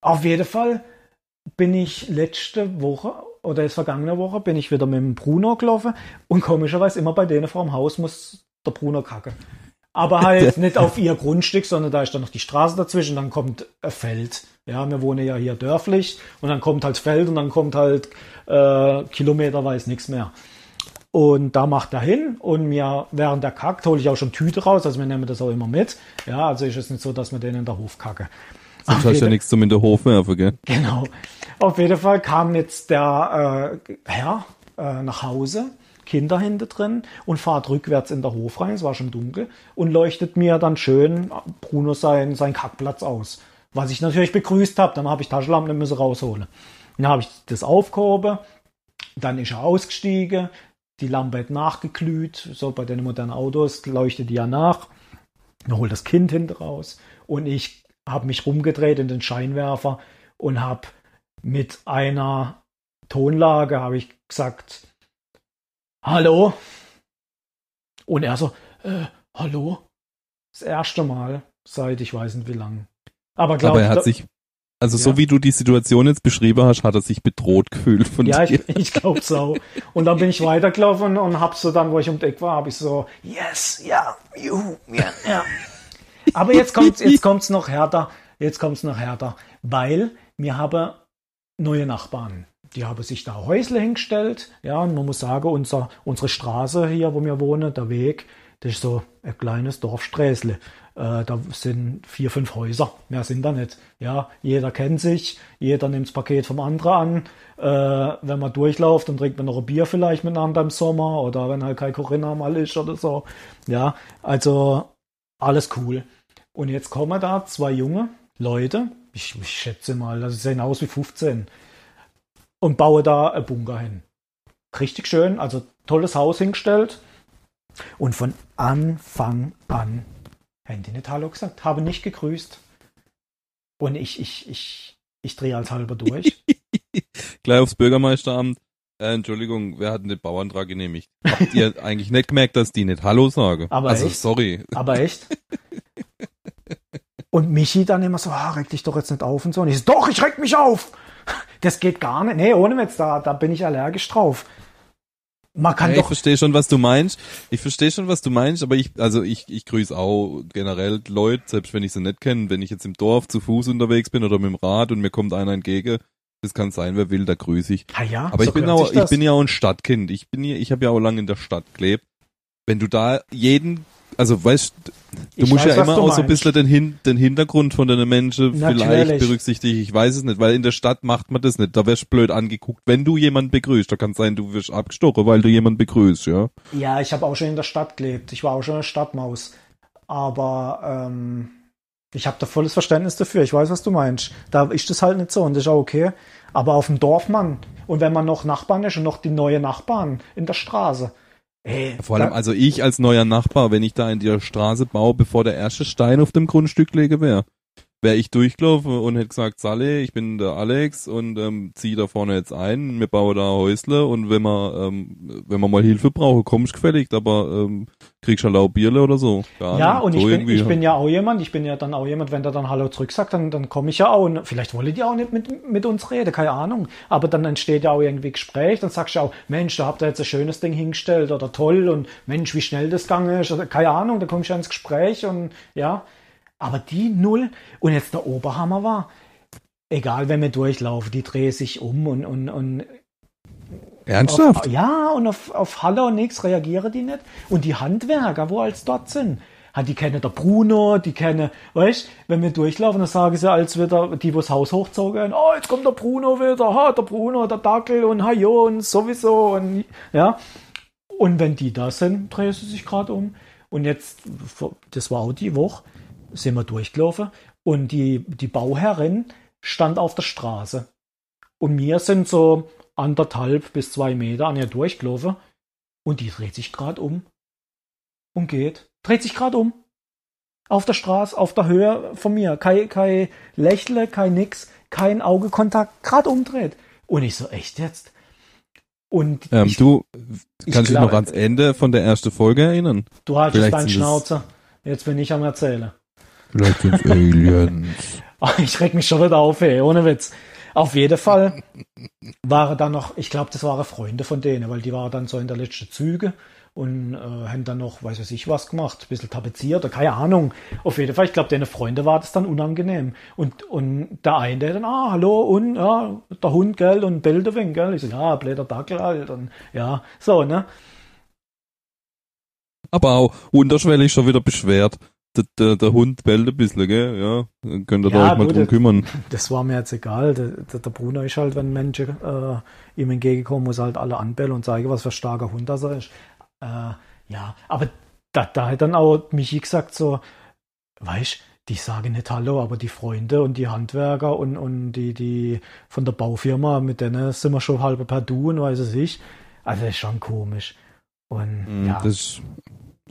Auf jeden Fall bin ich letzte Woche oder ist vergangene Woche bin ich wieder mit dem Bruno gelaufen und komischerweise immer bei denen vor dem Haus muss der Bruno kacke. Aber halt (laughs) nicht auf ihr Grundstück, sondern da ist dann noch die Straße dazwischen, dann kommt ein Feld. Ja, wir wohnen ja hier dörflich und dann kommt halt Feld und dann kommt halt äh, kilometerweise nichts mehr. Und da macht er hin und mir während der kackt, hole ich auch schon Tüte raus, also wir nehmen das auch immer mit. Ja, also ist es nicht so, dass wir den in der Hof kacke. Sonst hast du ja nichts zum in der Hof werfen, gell? Genau. Auf jeden Fall kam jetzt der äh, Herr äh, nach Hause, Kinder hinter drin und fahrt rückwärts in der Hof rein, es war schon dunkel, und leuchtet mir dann schön Bruno sein, sein Kackplatz aus. Was ich natürlich begrüßt habe, dann habe ich Taschenlampe nicht müssen rausholen. Dann habe ich das aufgehoben, dann ist er ausgestiegen, die Lampe hat nachgeglüht, so bei den modernen Autos leuchtet die ja nach. Dann holt das Kind hinten raus und ich habe mich rumgedreht in den Scheinwerfer und habe mit einer Tonlage habe ich gesagt, hallo. Und er so, äh, hallo. Das erste Mal seit ich weiß nicht wie lang. Aber glaub, Aber er hat sich, also so Ja. wie du die Situation jetzt beschrieben hast, hat er sich bedroht gefühlt von ja, dir. (laughs) ich, ich glaube so. Und dann bin ich weitergelaufen und hab so dann, wo ich um die Ecke war, habe ich so, yes, ja, juhu, ja, ja. Aber jetzt kommt's, jetzt kommt's noch härter, jetzt kommt's noch härter, weil wir haben neue Nachbarn. Die haben sich da Häusle hingestellt, ja, und man muss sagen, unser, unsere Straße hier, wo wir wohnen, der Weg, das ist so ein kleines Dorfsträßle. Äh, da sind vier, fünf Häuser, mehr sind da nicht. Ja, jeder kennt sich, jeder nimmt das Paket vom anderen an. Äh, wenn man durchläuft, dann trinkt man noch ein Bier vielleicht miteinander im Sommer oder wenn halt kein Corinna mal ist oder so. Ja, also alles cool. Und jetzt kommen da zwei junge Leute, ich, ich schätze mal, also sie sehen aus wie 15, und bauen da ein Bunker hin. Richtig schön, also tolles Haus hingestellt. Und von Anfang an haben die nicht Hallo gesagt, haben nicht gegrüßt. Und ich, ich, ich, ich drehe als halber durch. (laughs) Gleich aufs Bürgermeisteramt. Äh, Entschuldigung, wer hat den Bauantrag genehmigt? Habt ihr (laughs) eigentlich nicht gemerkt, dass die nicht Hallo sagen? Aber also echt? sorry. Aber echt? (laughs) Und Michi dann immer so, ah, reg dich doch jetzt nicht auf und so. Und ich so, doch, ich reg mich auf. (laughs) Das geht gar nicht. Nee, ohne Witz, da, da bin ich allergisch drauf. Man kann ich doch, verstehe schon, was du meinst. Ich verstehe schon, was du meinst, aber ich, also ich, ich grüße auch generell Leute, selbst wenn ich sie nicht kenne, wenn ich jetzt im Dorf zu Fuß unterwegs bin oder mit dem Rad und mir kommt einer entgegen, das kann sein, wer will, da grüße ich. ah ja, Aber so ich bin auch, ich bin ja auch ein Stadtkind. Ich bin hier, ich habe ja auch lange in der Stadt gelebt. Wenn du da jeden, also weißt, du Ich musst weiß, ja immer auch so ein bisschen den, Hin den Hintergrund von den Menschen vielleicht Natürlich. berücksichtigen. Ich weiß es nicht, weil in der Stadt macht man das nicht. Da wärst du blöd angeguckt, wenn du jemanden begrüßt. Da kann sein, du wirst abgestochen, weil du jemanden begrüßt, ja. Ja, ich habe auch schon in der Stadt gelebt. Ich war auch schon eine Stadtmaus. Aber ähm, ich habe da volles Verständnis dafür. Ich weiß, was du meinst. Da ist das halt nicht so und das ist auch okay. Aber auf dem Dorf, Mann. Und wenn man noch Nachbarn ist und noch die neue Nachbarn in der Straße. Ey, Vor allem, also ich als neuer Nachbar, wenn ich da in die Straße baue, bevor der erste Stein auf dem Grundstück lege wäre, wäre ich durchgelaufen und hätte gesagt, Sally, ich bin der Alex und ähm, zieh da vorne jetzt ein, wir bauen da Häusle und wenn man, ähm, wenn man mal Hilfe braucht, kommst gefälligt, aber ähm, kriegst halt auch Bierle oder so. Gar ja, nicht. und so ich bin, irgendwie. ich bin ja auch jemand, ich bin ja dann auch jemand, wenn der dann Hallo zurück sagt, dann, dann komme ich ja auch. Und vielleicht wollen die auch nicht mit, mit uns reden, keine Ahnung. Aber dann entsteht ja auch irgendwie Gespräch, dann sagst du auch, Mensch, da habt ihr jetzt ein schönes Ding hingestellt oder toll und Mensch, wie schnell das gegangen ist oder keine Ahnung, da kommst du ja ins Gespräch und ja. Aber die null und jetzt der Oberhammer war, egal wenn wir durchlaufen, die drehen sich um und, und, und Ernsthaft? auf, ja, und auf, auf Hallo und nichts reagieren die nicht. Und die Handwerker, wo als dort sind, hat die kennen der Bruno, die kennen, weißt, wenn wir durchlaufen, dann sagen sie, als wieder die, wo das Haus hochzogen, oh, jetzt kommt der Bruno wieder, ha, der Bruno, der Dackel und Hajo und sowieso und ja. Und wenn die da sind, drehen sie sich gerade um. Und jetzt, das war auch die Woche, sind wir durchgelaufen und die, die Bauherrin stand auf der Straße. Und wir sind so anderthalb bis zwei Meter an ihr durchgelaufen und die dreht sich gerade um und geht. Dreht sich gerade um. Auf der Straße, auf der Höhe von mir. Kein, kein Lächle, kein nix, kein Augekontakt, gerade umdreht. Und ich so, echt jetzt? Und ähm, ich, du kannst dich noch ans Ende von der ersten Folge erinnern? Du haltest deinen Schnauzer. Jetzt bin ich am Erzählen. Vielleicht sind Aliens. (laughs) ich reg mich schon wieder auf, ey, ohne Witz. Auf jeden Fall waren da noch, ich glaube, das waren Freunde von denen, weil die waren dann so in der letzten Züge und äh, haben dann noch, weiß ich ich, was gemacht, ein bisschen tapeziert oder keine Ahnung. Auf jeden Fall, ich glaube, deine Freunde war das dann unangenehm. Und, und der eine, der dann, ah, hallo, und, ja, der Hund, gell, und wenig, gell. Ich so, ja, blätter Dackel halt, und, ja, so, ne. Aber auch unterschwellig schon wieder beschwert. Der, der, der Hund bellt ein bisschen, gell, ja. Könnt ihr ja, euch mal drum kümmern. Das war mir jetzt egal. Der, der, Bruno ist halt, wenn Menschen äh, ihm entgegenkommen, muss halt alle anbellen und zeigen, was für ein starker Hund das ist. Äh, ja, aber da, da hat dann auch Michi gesagt so, weißt die sagen nicht Hallo, aber die Freunde und die Handwerker und, und die, die von der Baufirma, mit denen sind wir schon halb per Du und weiß es ich. Also das ist schon komisch. Und mm, ja. Das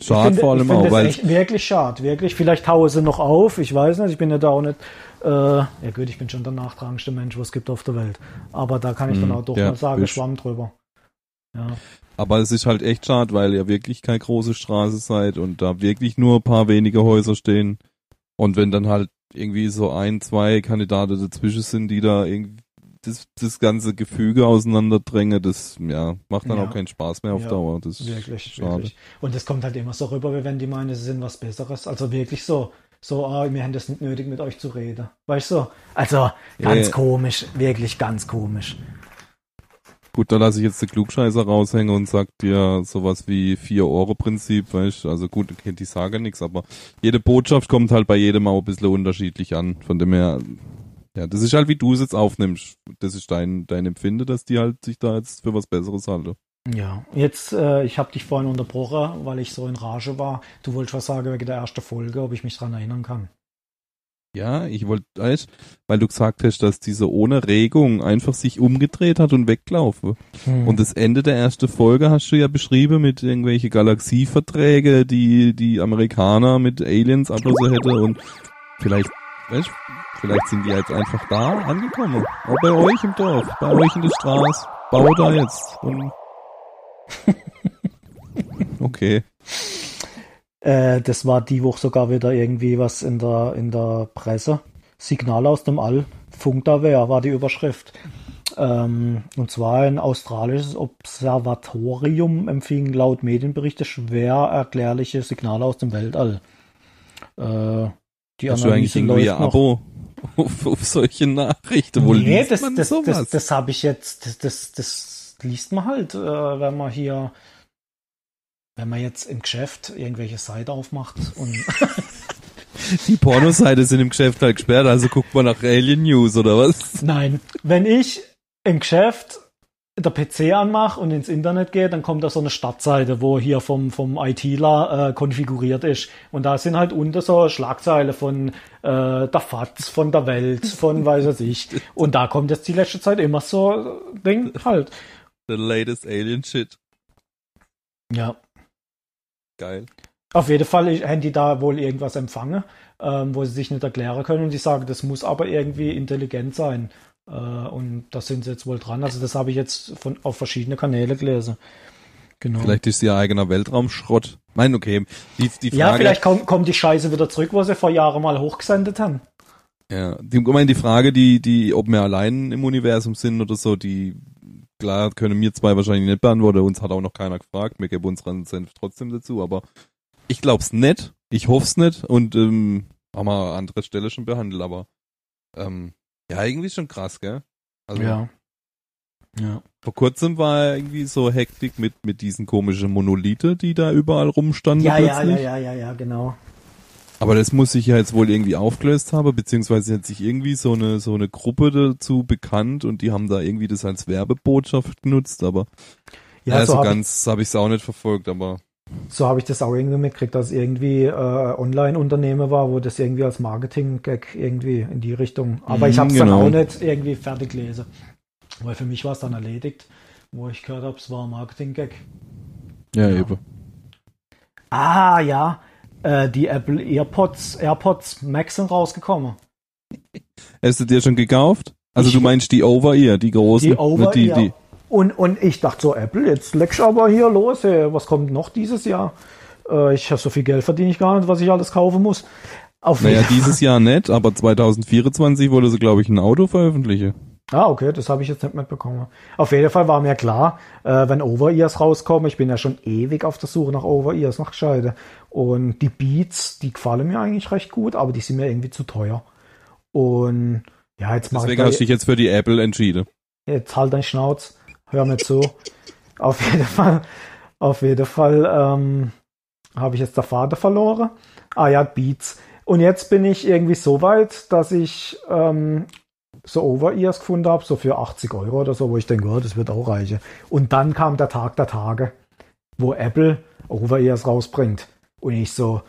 schade vor allem auch, weil. Echt wirklich schade, wirklich. Vielleicht haue sie noch auf, ich weiß nicht, ich bin ja da auch nicht. Äh, ja gut, ich bin schon der nachtragendste Mensch, was es gibt auf der Welt. Aber da kann ich dann auch doch ja, mal sagen, schwamm drüber. Ja. Aber es ist halt echt schade, weil ihr wirklich keine große Straße seid und da wirklich nur ein paar wenige Häuser stehen. Und wenn dann halt irgendwie so ein, zwei Kandidaten dazwischen sind, die da irgendwie das, das ganze Gefüge auseinanderdrängen, das ja, macht dann ja. auch keinen Spaß mehr auf ja, Dauer. Das ist wirklich, schade. Wirklich. Und das kommt halt immer so rüber, wie wenn die meinen, sie sind was Besseres. Also wirklich so, so, ah, wir haben das nicht nötig, mit euch zu reden. Weißt du? Also ganz ja. komisch, wirklich ganz komisch. Gut, da lasse ich jetzt den Klugscheißer raushängen und sag dir sowas wie Vier-Euro-Prinzip, weißt Also gut, die Sage nichts, aber jede Botschaft kommt halt bei jedem auch ein bisschen unterschiedlich an. Von dem her, ja, das ist halt wie du es jetzt aufnimmst. Das ist dein, dein Empfinden, dass die halt sich da jetzt für was Besseres halten. Ja, jetzt, äh, ich habe dich vorhin unterbrochen, weil ich so in Rage war. Du wolltest was sagen wegen der ersten Folge, ob ich mich dran erinnern kann. Ja, ich wollte, weil du gesagt hast, dass diese ohne Regung einfach sich umgedreht hat und weglaufe. Hm. Und das Ende der ersten Folge hast du ja beschrieben mit irgendwelche Galaxieverträge, die die Amerikaner mit Aliens abschlossen hätte und vielleicht, weißt, vielleicht sind die jetzt einfach da angekommen. Auch bei euch im Dorf, bei euch in der Straße. Bau da jetzt und (laughs) okay. Äh, das war die Woche sogar wieder irgendwie was in der, in der Presse. Signal aus dem All, Funk da wer, war die Überschrift. Ähm, und zwar ein australisches Observatorium empfing laut Medienberichte schwer erklärliche Signale aus dem Weltall. Äh, die Hast Analyse du eigentlich irgendwie ein Abo (laughs) auf, auf, solche Nachrichten? Wo nee, das, das, das, das, das habe ich jetzt, das, das, das liest man halt, äh, wenn man hier wenn man jetzt im Geschäft irgendwelche Seite aufmacht und (laughs) Die Pornoseite sind im Geschäft halt gesperrt, also guckt man nach Alien News oder was? Nein, wenn ich im Geschäft der PC anmache und ins Internet gehe, dann kommt da so eine Startseite, wo hier vom, vom ITler äh, konfiguriert ist. Und da sind halt unter so Schlagzeile von äh, der FATS, von der Welt, von (laughs) weiß was ich. Und da kommt jetzt die letzte Zeit immer so Ding (laughs) halt. The latest Alien Shit. Ja. Geil. Auf jeden Fall haben die da wohl irgendwas empfangen, ähm, wo sie sich nicht erklären können und die sagen, das muss aber irgendwie intelligent sein. Äh, und da sind sie jetzt wohl dran. Also das habe ich jetzt von, auf verschiedene Kanäle gelesen. Genau. Vielleicht ist ihr eigener Weltraumschrott. Mein, okay. Die, die Frage, ja, vielleicht kommt, kommt die Scheiße wieder zurück, wo sie vor Jahren mal hochgesendet haben. Ja, die, ich meine, die Frage, die, die, ob wir allein im Universum sind oder so, die klar, können mir zwei wahrscheinlich nicht beantworten. Uns hat auch noch keiner gefragt. Wir geben unseren Senf trotzdem dazu. Aber ich glaub's nicht. Ich hoff's nicht. Und ähm, haben wir an anderer Stelle schon behandelt. Aber ähm, ja, irgendwie schon krass, gell? Also, ja. Ja. Vor kurzem war irgendwie so Hektik mit, mit diesen komischen Monolithe, die da überall rumstanden. Ja, ja, ja, ja, ja, ja, genau. Aber das muss sich ja jetzt wohl irgendwie aufgelöst haben, beziehungsweise hat sich irgendwie so eine so eine Gruppe dazu bekannt und die haben da irgendwie das als Werbebotschaft genutzt, aber ja, ja so, so hab ganz habe ich es auch nicht verfolgt, aber so habe ich das auch irgendwie mitgekriegt, dass irgendwie äh, Online-Unternehmen war, wo das irgendwie als Marketing-Gag irgendwie in die Richtung. Aber ich habe es genau. dann auch nicht irgendwie fertig gelesen. Weil für mich war es dann erledigt, wo ich gehört habe, es war ein Marketing-Gag. Ja, ja, eben. Ah, ja. Äh, die Apple AirPods, AirPods Max sind rausgekommen. Hast du dir schon gekauft? Also ich, du meinst die Over-Ear, die großen? Die Over-Ear. Und, und ich dachte so, Apple, jetzt leckst aber hier los, ey, was kommt noch dieses Jahr? Äh, ich habe so viel Geld verdiene ich gar nicht, was ich alles kaufen muss. Auf naja, dieses Jahr nicht, aber 2024 wollte sie, glaube ich, ein Auto veröffentlichen. Ah, okay, das habe ich jetzt nicht mitbekommen. Auf jeden Fall war mir klar, äh, wenn Over-Ears rauskommen, ich bin ja schon ewig auf der Suche nach Over-Ears, nach Gescheide. Und die Beats, die gefallen mir eigentlich recht gut, aber die sind mir irgendwie zu teuer. Und ja, jetzt mache ich. Deswegen hast du dich jetzt für die Apple entschieden. Jetzt halt dein Schnauz hör mir zu. auf jeden Fall, auf jeden Fall ähm, habe ich jetzt der Vater verloren. Ah ja, Beats. Und jetzt bin ich irgendwie so weit, dass ich ähm, so Over-Ears gefunden habe, so für 80 Euro oder so, wo ich denke, oh, das wird auch reichen. Und dann kam der Tag der Tage, wo Apple Over-Ears rausbringt. Und ich so,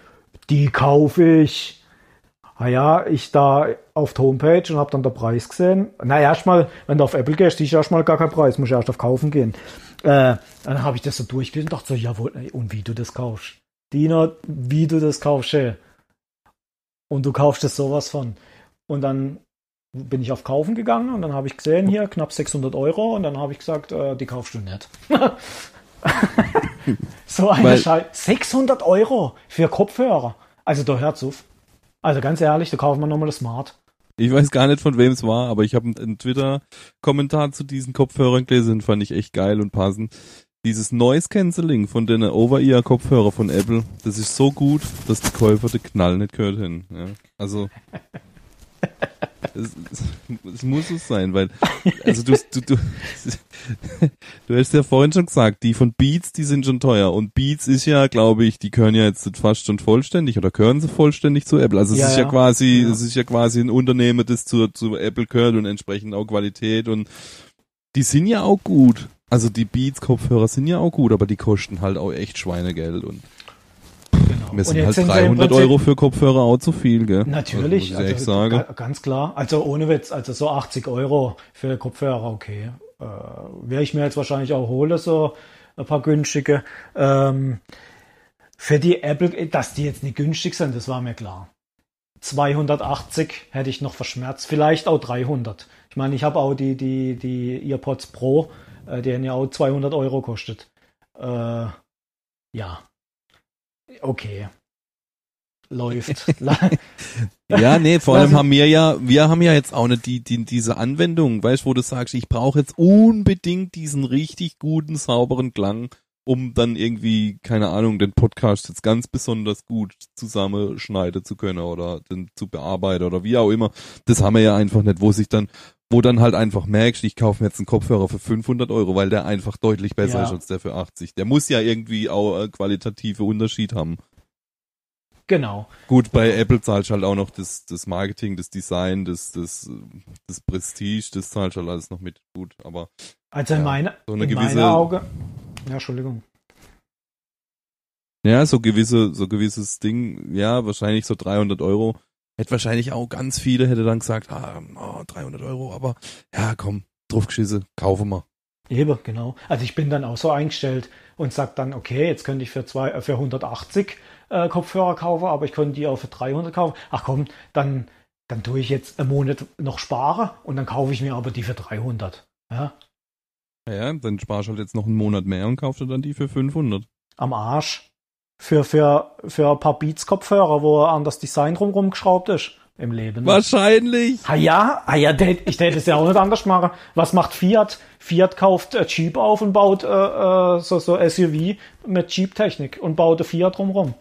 die kaufe ich ah ja, ich da auf der Homepage und habe dann den Preis gesehen. Na, erstmal, wenn du auf Apple gehst, ist erstmal gar kein Preis, musst erst auf Kaufen gehen. Äh, dann habe ich das so durchgelesen und dachte so, jawohl, ey, und wie du das kaufst. Dina, wie du das kaufst, ey. Und du kaufst das sowas von. Und dann bin ich auf Kaufen gegangen und dann habe ich gesehen, hier knapp 600 Euro und dann habe ich gesagt, äh, die kaufst du nicht. (laughs) so eine Scheiße. 600 Euro für Kopfhörer. Also da hört's auf. Also ganz ehrlich, da kaufen wir nochmal das Smart. Ich weiß gar nicht, von wem es war, aber ich habe einen Twitter-Kommentar zu diesen Kopfhörern gelesen, fand ich echt geil und passend. Dieses Noise Cancelling von den Over-Ear-Kopfhörer von Apple, das ist so gut, dass die Käufer den Knall nicht gehört haben. Ja? Also (laughs) es, es, muss es sein, weil, also du, du, du, du hast ja vorhin schon gesagt, die von Beats, die sind schon teuer. Und Beats ist ja, glaube ich, die gehören ja jetzt fast schon vollständig oder gehören sie vollständig zu Apple. Also es ja, ist ja, ja quasi, ja. es ist ja quasi ein Unternehmen, das zu, zu Apple gehört und entsprechend auch Qualität und die sind ja auch gut. Also die Beats Kopfhörer sind ja auch gut, aber die kosten halt auch echt Schweinegeld und Genau. Mir sind halt 300 Euro für Kopfhörer auch zu viel, gell? Natürlich, also, also sagen. ganz klar. Also ohne Witz, also so 80 Euro für Kopfhörer, okay. Äh, Wäre ich mir jetzt wahrscheinlich auch hole, so ein paar günstige. Ähm, für die Apple, dass die jetzt nicht günstig sind, das war mir klar. 280 hätte ich noch verschmerzt, vielleicht auch 300. Ich meine, ich habe auch die, die, die EarPods Pro, äh, die haben ja auch 200 Euro kostet. Äh, ja, okay. Läuft. (laughs) ja, nee, vor allem haben wir ja, wir haben ja jetzt auch nicht die, die diese Anwendung, weißt, wo du sagst, ich brauche jetzt unbedingt diesen richtig guten, sauberen Klang, um dann irgendwie, keine Ahnung, den Podcast jetzt ganz besonders gut zusammenschneiden zu können oder den zu bearbeiten oder wie auch immer. Das haben wir ja einfach nicht, wo sich dann, wo dann halt einfach merkst, ich kaufe mir jetzt einen Kopfhörer für 500 Euro, weil der einfach deutlich besser ja. ist als der für 80. Der muss ja irgendwie auch äh, qualitative Unterschied haben. Genau. Gut, bei Apple zahlst du halt auch noch das, das Marketing, das Design, das, das, das Prestige, das zahlst halt alles noch mit. Gut, aber. Also in, ja, meine, so eine in gewisse, meiner Auge. Ja, Entschuldigung. Ja, so gewisse, so gewisses Ding, ja, wahrscheinlich so 300 Euro. Hätte wahrscheinlich auch ganz viele, hätte dann gesagt, ah, oh, 300 Euro, aber ja, komm, draufgeschisse, kaufe mal. Eben, genau. Also ich bin dann auch so eingestellt und sag dann, okay, jetzt könnte ich für, zwei, äh, für 180 äh, Kopfhörer kaufen, aber ich könnte die auch für 300 kaufen. Ach komm, dann, dann tue ich jetzt einen Monat noch sparen und dann kaufe ich mir aber die für 300. Ja, ja dann sparst du halt jetzt noch einen Monat mehr und kaufst du dann die für 500. Am Arsch. Für, für, für ein paar Beats-Kopfhörer, wo an das Design drumherum geschraubt ist im Leben. Wahrscheinlich. Ah ja, ah ja, ich hätte es ja auch nicht anders machen. Was macht Fiat? Fiat kauft äh, Jeep auf und baut äh, äh, so, so SUV mit Jeep-Technik und baut ein Fiat drumherum.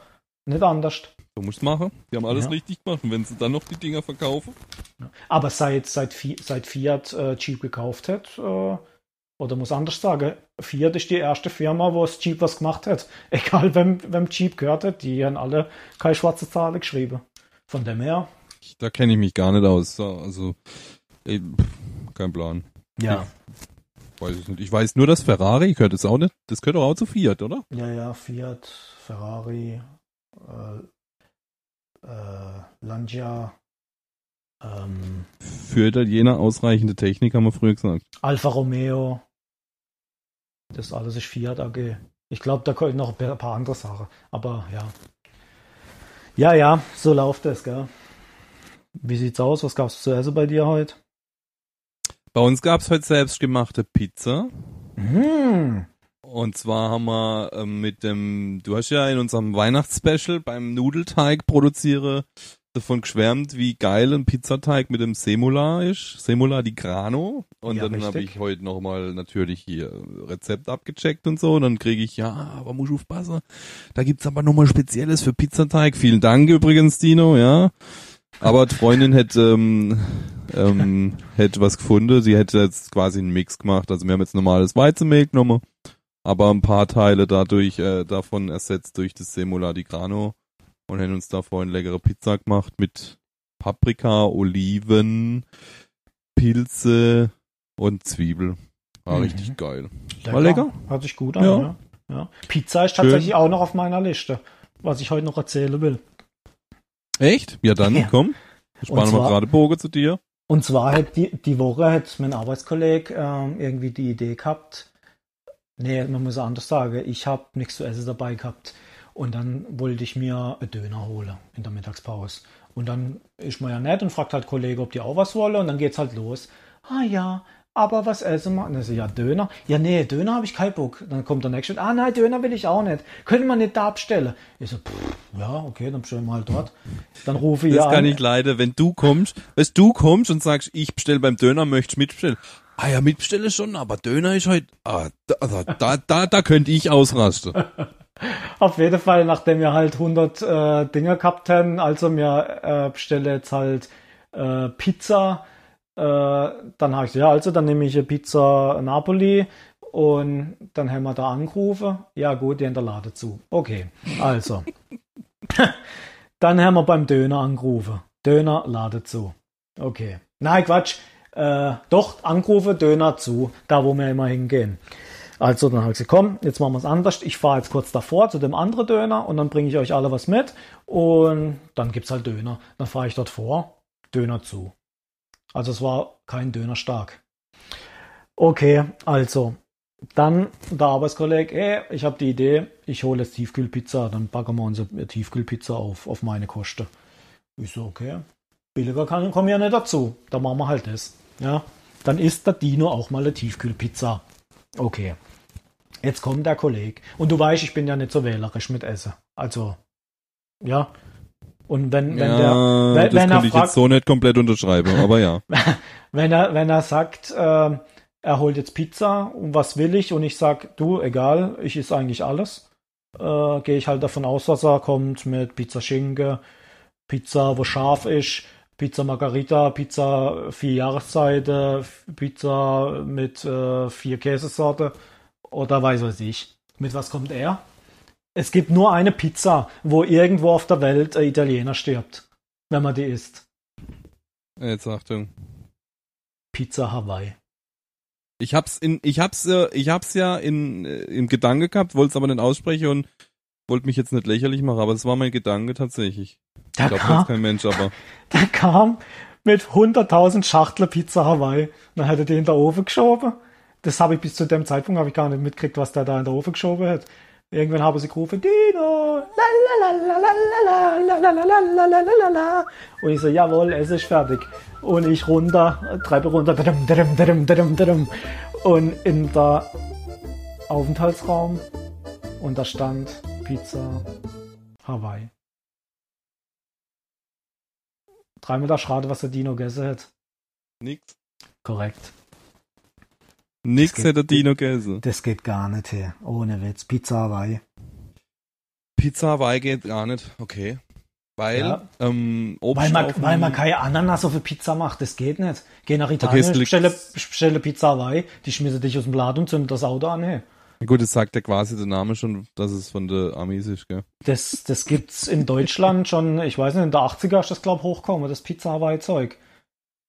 Nicht anders. So musst du machen. Die haben alles ja. richtig gemacht. Und wenn sie dann noch die Dinger verkaufen. Aber seit, seit, seit Fiat äh, Jeep gekauft hat, äh, Oder muss anders sagen, Fiat ist die erste Firma, wo es Jeep was gemacht hat. (laughs) Egal wem, wem Jeep gehört hat, die haben alle keine schwarze Zahlen geschrieben. Von dem her. Da kenne ich mich gar nicht aus. Also, ey, kein Plan. Ja. Ich weiß es nicht. Ich weiß nur, dass Ferrari gehört es auch nicht. Das gehört doch auch zu Fiat, oder? Ja, ja, Fiat, Ferrari, äh, äh, Lancia, ähm, Für Italiener ausreichende Technik, haben wir früher gesagt. Alfa Romeo. Das alles ist Fiat AG. Ich glaube, da kommen noch ein paar andere Sachen. Aber ja. Ja, ja, so läuft das, gell. Wie sieht's aus? Was gab's zu essen bei dir heute? Bei uns gab's heute selbstgemachte Pizza. Hm. Und zwar haben wir ähm, mit dem, du hast ja in unserem Weihnachtsspecial beim Nudelteig produziere davon geschwärmt, wie geil ein Pizzateig mit dem Semula ist. Semula di Grano. Und Ja, dann habe ich heute nochmal natürlich hier Rezept abgecheckt und so. Und dann kriege ich, ja, aber muss aufpassen. Da gibt's aber nochmal Spezielles für Pizzateig. Vielen Dank übrigens, Dino, ja. Aber die Freundin hätte, ähm, ähm, (laughs) hätte was gefunden. Sie hätte jetzt quasi einen Mix gemacht. Also wir haben jetzt normales Weizenmehl genommen, aber ein paar Teile dadurch äh, davon ersetzt durch das Semula di Grano und haben uns da vorhin leckere Pizza gemacht mit Paprika, Oliven, Pilze und Zwiebel. War Mhm. richtig geil. War lecker? Hört sich gut an, Ja. ja. ja. Pizza ist tatsächlich auch noch auf meiner Liste, was ich heute noch erzählen will. Echt? Ja dann, (laughs) Ja. komm. Spannen zwar- mal gerade Bogen zu dir. Und zwar hat die, die Woche hat mein Arbeitskollege ähm, irgendwie die Idee gehabt, nee, man muss anders sagen, ich habe nichts zu essen dabei gehabt. Und dann wollte ich mir einen Döner holen in der Mittagspause. Und dann ist man ja nett und fragt halt Kollege, ob die auch was wollen. Und dann geht's halt los. Ah ja, aber was essen wir? Und dann so, ja, Döner. Ja, nee, Döner habe ich keinen Bock. Dann kommt der nächste. Ah, nein, Döner will ich auch nicht. Können wir nicht da abstellen? Ich so, pff, ja, okay, dann bestellen wir halt dort. Dann rufe ich Das an. kann ich leider, wenn du kommst, wenn du kommst und sagst, ich bestell beim Döner, möchtest mitbestellen. Ah ja, mitbestelle schon, aber Döner ist heute, ah, da, da, da, da, da könnte ich ausrasten. Auf jeden Fall, nachdem wir halt 100 äh, Dinger gehabt haben, also mir äh, bestelle jetzt halt äh, Pizza, äh, dann habe ich ja, also dann nehme ich eine Pizza Napoli und dann haben wir da angerufen. Ja gut, die haben der Lade zu. Okay, also. (laughs) dann haben wir beim Döner angerufen. Döner Lade zu. Okay. Nein, Quatsch. Äh, doch, angerufen, Döner zu, da wo wir immer hingehen. Also dann habe ich gesagt, komm, jetzt machen wir es anders. Ich fahre jetzt kurz davor zu dem anderen Döner und dann bringe ich euch alle was mit und dann gibt's halt Döner. Dann fahre ich dort vor, Döner zu. Also es war kein Döner stark. Okay, also dann der Arbeitskollege, ey, ich habe die Idee, ich hole jetzt Tiefkühlpizza, dann packen wir unsere Tiefkühlpizza auf, auf meine Kosten. Ich so, okay, billiger kann, kommen ja nicht dazu, dann machen wir halt das. Ja, dann isst der Dino auch mal eine Tiefkühlpizza. Okay. Jetzt kommt der Kollege. Und du weißt, ich bin ja nicht so wählerisch mit Essen. Also, ja. Und wenn, wenn ja, der, wenn, das wenn er ich fragt, jetzt so nicht komplett unterschreiben, aber ja. (laughs) wenn er, wenn er sagt, äh, er holt jetzt Pizza und was will ich und ich sag, du, egal, ich esse eigentlich alles, äh, gehe ich halt davon aus, dass er kommt mit Pizza Schinken, Pizza, wo scharf ist, Pizza Margarita, Pizza vier Jahreszeiten, Pizza mit äh, vier Käsesorte oder weiß was ich. Mit was kommt er? Es gibt nur eine Pizza, wo irgendwo auf der Welt ein Italiener stirbt, wenn man die isst. Jetzt Achtung. Pizza Hawaii. Ich hab's in, ich hab's, äh, ich hab's ja in, äh, im Gedanke gehabt, wollte es aber nicht aussprechen und wollte mich jetzt nicht lächerlich machen, aber es war mein Gedanke tatsächlich. Da Ich glaube, kein Mensch, aber. (laughs) der kam mit 100.000 Schachtel Pizza Hawaii. Dann er die in den Ofen geschoben das habe ich bis zu dem Zeitpunkt habe ich gar nicht mitgekriegt, was der da in der Ofen geschoben hat. Irgendwann habe sie gerufen, Dino, la Und ich so, jawohl, es ist fertig. Und ich runter, Treppe runter, und in der Aufenthaltsraum und da stand Pizza Hawaii. Dreimal da schade, was der Dino gegessen hat. Nix. Korrekt. Nix geht- hätte Dino gegessen. Das geht gar nicht her. Ohne Witz. Pizza Hawaii. Pizza Hawaii geht gar nicht. Okay. Weil, Ja. ähm, Obst Weil man, weil man keine Ananas auf eine Pizza macht, das geht nicht. Geh nach Italien, liegt- bestelle, bestelle Pizza Hawaii, die schmissen dich aus dem Laden und zünden das Auto an. Hey. Gut, das sagt ja quasi der Name schon, dass es von der Amis ist, gell? Das, das gibt's in Deutschland schon, ich weiß nicht, in der 80er ist das, glaube ich, hochgekommen, das Pizza Hawaii-Zeug.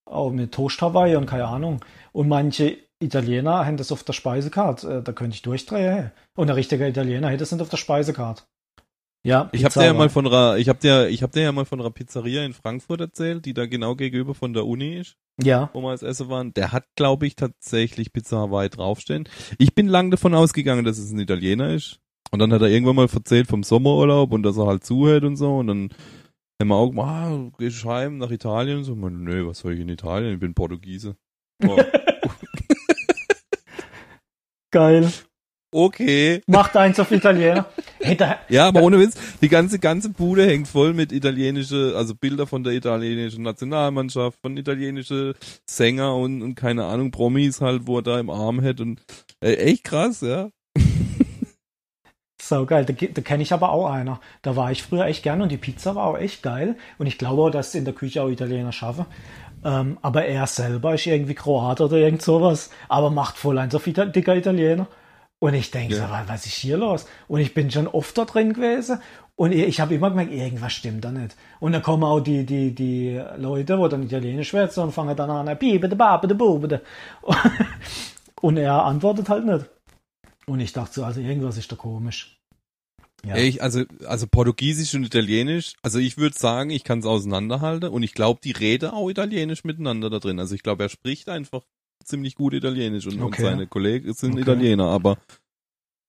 Auch mit Toast Hawaii und keine Ahnung. Und manche Italiener haben das auf der Speisekarte. Äh, Da könnte ich durchdrehen. Und ein richtiger Italiener hätte das nicht auf der Speisekarte. Ja, Ich habe Pizza dir ja mal von einer, ich habe dir, ich habe dir ja mal von einer Pizzeria in Frankfurt erzählt, die da genau gegenüber von der Uni ist, Ja, wo wir als Essen waren. Der hat, glaube ich, tatsächlich Pizza Hawaii draufstehen. Ich bin lang davon ausgegangen, dass es ein Italiener ist. Und dann hat er irgendwann mal erzählt vom Sommerurlaub und dass er halt zuhört und so. Und dann haben wir auch ah, gehst heim nach Italien? Und so, nö, was soll ich in Italien? Ich bin Portugiese. (laughs) Oh, geil. okay. Macht eins auf Italiener. (laughs) Hey, da, Ja, aber ohne Witz, die ganze, ganze Bude hängt voll mit italienische, also Bilder von der italienischen Nationalmannschaft, von italienische Sänger und, und keine Ahnung, Promis halt, wo er da im Arm hätte und äh, echt krass, ja. (laughs) So geil, da, da kenne ich aber auch einer. Da war ich früher echt gern und die Pizza war auch echt geil. Und ich glaube auch, dass in der Küche auch Italiener schaffen. Ähm, aber er selber ist irgendwie Kroat oder irgend sowas. Aber macht voll eins auf Ita dicker Italiener. Und ich denke, Ja. so, wa- was ist hier los? Und ich bin schon oft da drin gewesen. Und ich, habe immer gemerkt, irgendwas stimmt da nicht. Und dann kommen auch die, die, die Leute, wo dann Italienisch schwätzen und fangen dann an, biebede, babede, bubede. (laughs) Und er antwortet halt nicht. Und ich dachte so, also irgendwas ist da komisch. Ja. Ich, also, also Portugiesisch und Italienisch, also ich würde sagen, ich kann es auseinanderhalten und ich glaube, die reden auch Italienisch miteinander da drin. Also ich glaube, er spricht einfach ziemlich gut Italienisch und, und Okay. seine Kollegen sind Okay. Italiener, aber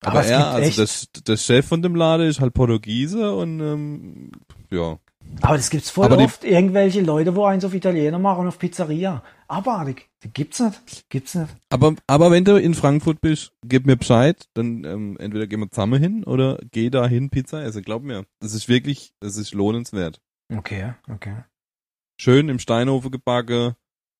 Aber aber, er, also der, der Chef von dem Laden ist halt Portugiese und ähm, ja. Aber das gibt's voll Aber oft irgendwelche Leute, wo eins auf Italiener machen auf Pizzeria. Abartig. Die gibt's nicht. Gibt's nicht. Aber, aber wenn du in Frankfurt bist, gib mir Bescheid, dann ähm, entweder gehen wir zusammen hin oder geh da hin Pizza essen. Glaub mir, das ist wirklich, das ist lohnenswert. Okay, okay. Schön im Steinofen gebacken,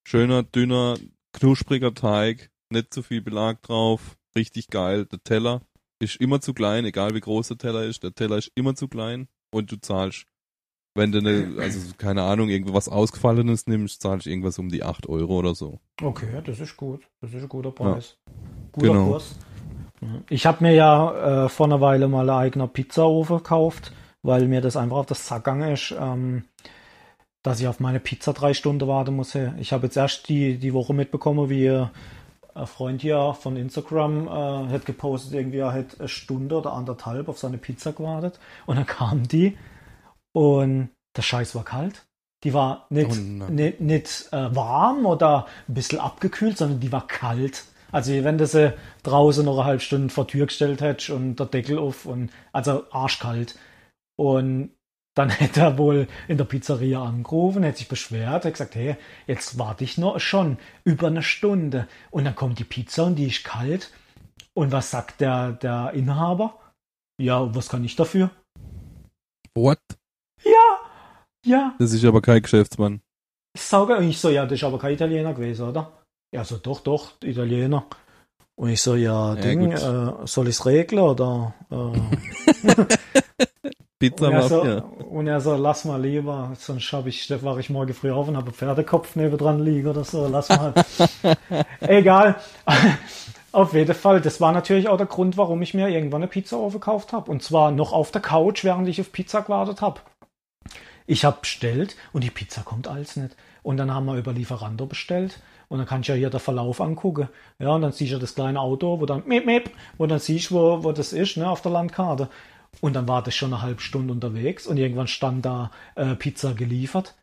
schöner, dünner, knuspriger Teig, nicht zu viel Belag drauf, richtig geil. Der Teller ist immer zu klein, egal wie groß der Teller ist, der Teller ist immer zu klein und du zahlst, wenn du ne, also keine Ahnung, irgendwas Ausgefallenes nimmst, zahlst du irgendwas um die 8 Euro oder so. Okay, das ist gut. Das ist ein guter Preis. Guter Genau. Kurs. Ich habe mir ja äh, vor einer Weile mal einen eigenen Pizzaofen gekauft, weil mir das einfach auf das Sack gegangen ist, ähm, dass ich auf meine Pizza drei Stunden warten muss. Ich habe jetzt erst die, die Woche mitbekommen, wie ein Freund hier von Instagram äh, hat gepostet, irgendwie er hat eine Stunde oder anderthalb auf seine Pizza gewartet und dann kam die und der Scheiß war kalt. Die war nicht, Oh nicht, nicht äh, warm oder ein bisschen abgekühlt, sondern die war kalt. Also wenn du sie draußen noch eine halbe Stunde vor Tür gestellt hättest und der Deckel auf und also arschkalt. Und dann (laughs) hätte er wohl in der Pizzeria angerufen, hätte sich beschwert, hat gesagt, hey, jetzt warte ich noch schon über eine Stunde. Und dann kommt die Pizza und die ist kalt. Und was sagt der, der Inhaber? Ja, was kann ich dafür? What? Ja, ja, Das ist aber kein Geschäftsmann. sauger. Und ich so, ja, das ist aber kein Italiener gewesen, oder? Ja, so, doch, doch, Italiener. Und ich so, ja, Ja, Ding, äh, soll ich's regeln oder? Äh, (laughs) Pizza und, er so, Mafia. und er so, lass mal lieber, sonst hab ich, wache ich morgen früh auf und habe Pferdekopf nebendran liegen oder so, lass mal. (laughs) Egal. (laughs) Auf jeden Fall, das war natürlich auch der Grund, warum ich mir irgendwann eine Pizza gekauft habe. Und zwar noch auf der Couch, während ich auf Pizza gewartet habe. Ich habe bestellt und die Pizza kommt alles nicht. Und dann haben wir über Lieferando bestellt. Und dann kann ich ja hier den Verlauf angucken. Ja, und dann siehst du das kleine Auto, wo dann miep, miep, wo dann siehst, wo, wo das ist, ne, auf der Landkarte. Und dann war das schon eine halbe Stunde unterwegs und irgendwann stand da äh, Pizza geliefert.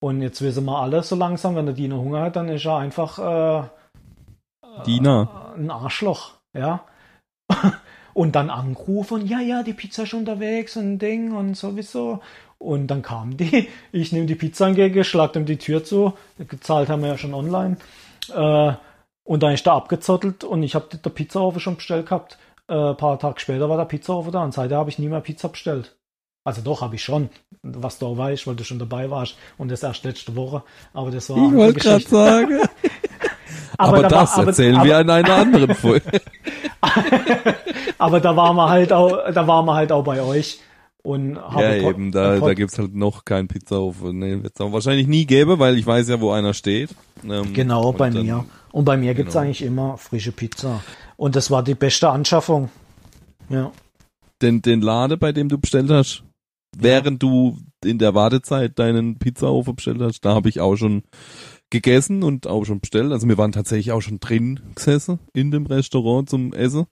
Und jetzt wissen wir alle so langsam, wenn der Dino Hunger hat, dann ist er einfach äh, Dina. ein Arschloch, ja. (laughs) Und dann angerufen, ja, ja, die Pizza ist unterwegs und ein Ding und sowieso. Und dann kam die, (laughs) ich nehme die Pizza entgegen, schlag ihm die Tür zu, gezahlt haben wir ja schon online. Äh, und dann ist er abgezottelt und ich habe der Pizzaofen schon bestellt gehabt. Äh, ein paar Tage später war der Pizzaofen da und seitdem habe ich nie mehr Pizza bestellt. Also doch, habe ich schon, was du auch weißt, weil du schon dabei warst und das erst letzte Woche. Aber das war Ich wollte gerade sagen. (laughs) Aber, da das war- aber- erzählen aber- wir in einer anderen Folge. (laughs) Aber da waren wir halt auch, da waren wir halt auch bei euch. Und Ja, habe Pod- eben, da, da gibt's halt noch keinen Pizzaofen. Nee, wird's auch wahrscheinlich nie geben, weil ich weiß ja, wo einer steht. Ähm, Genau, bei dann- mir. Und bei mir gibt's genau. eigentlich immer frische Pizza. Und das war die beste Anschaffung. Ja. Den, den Lade, bei dem du bestellt hast, während du in der Wartezeit deinen Pizzaofen bestellt hast, da habe ich auch schon gegessen und auch schon bestellt. Also wir waren tatsächlich auch schon drin gesessen in dem Restaurant zum Essen.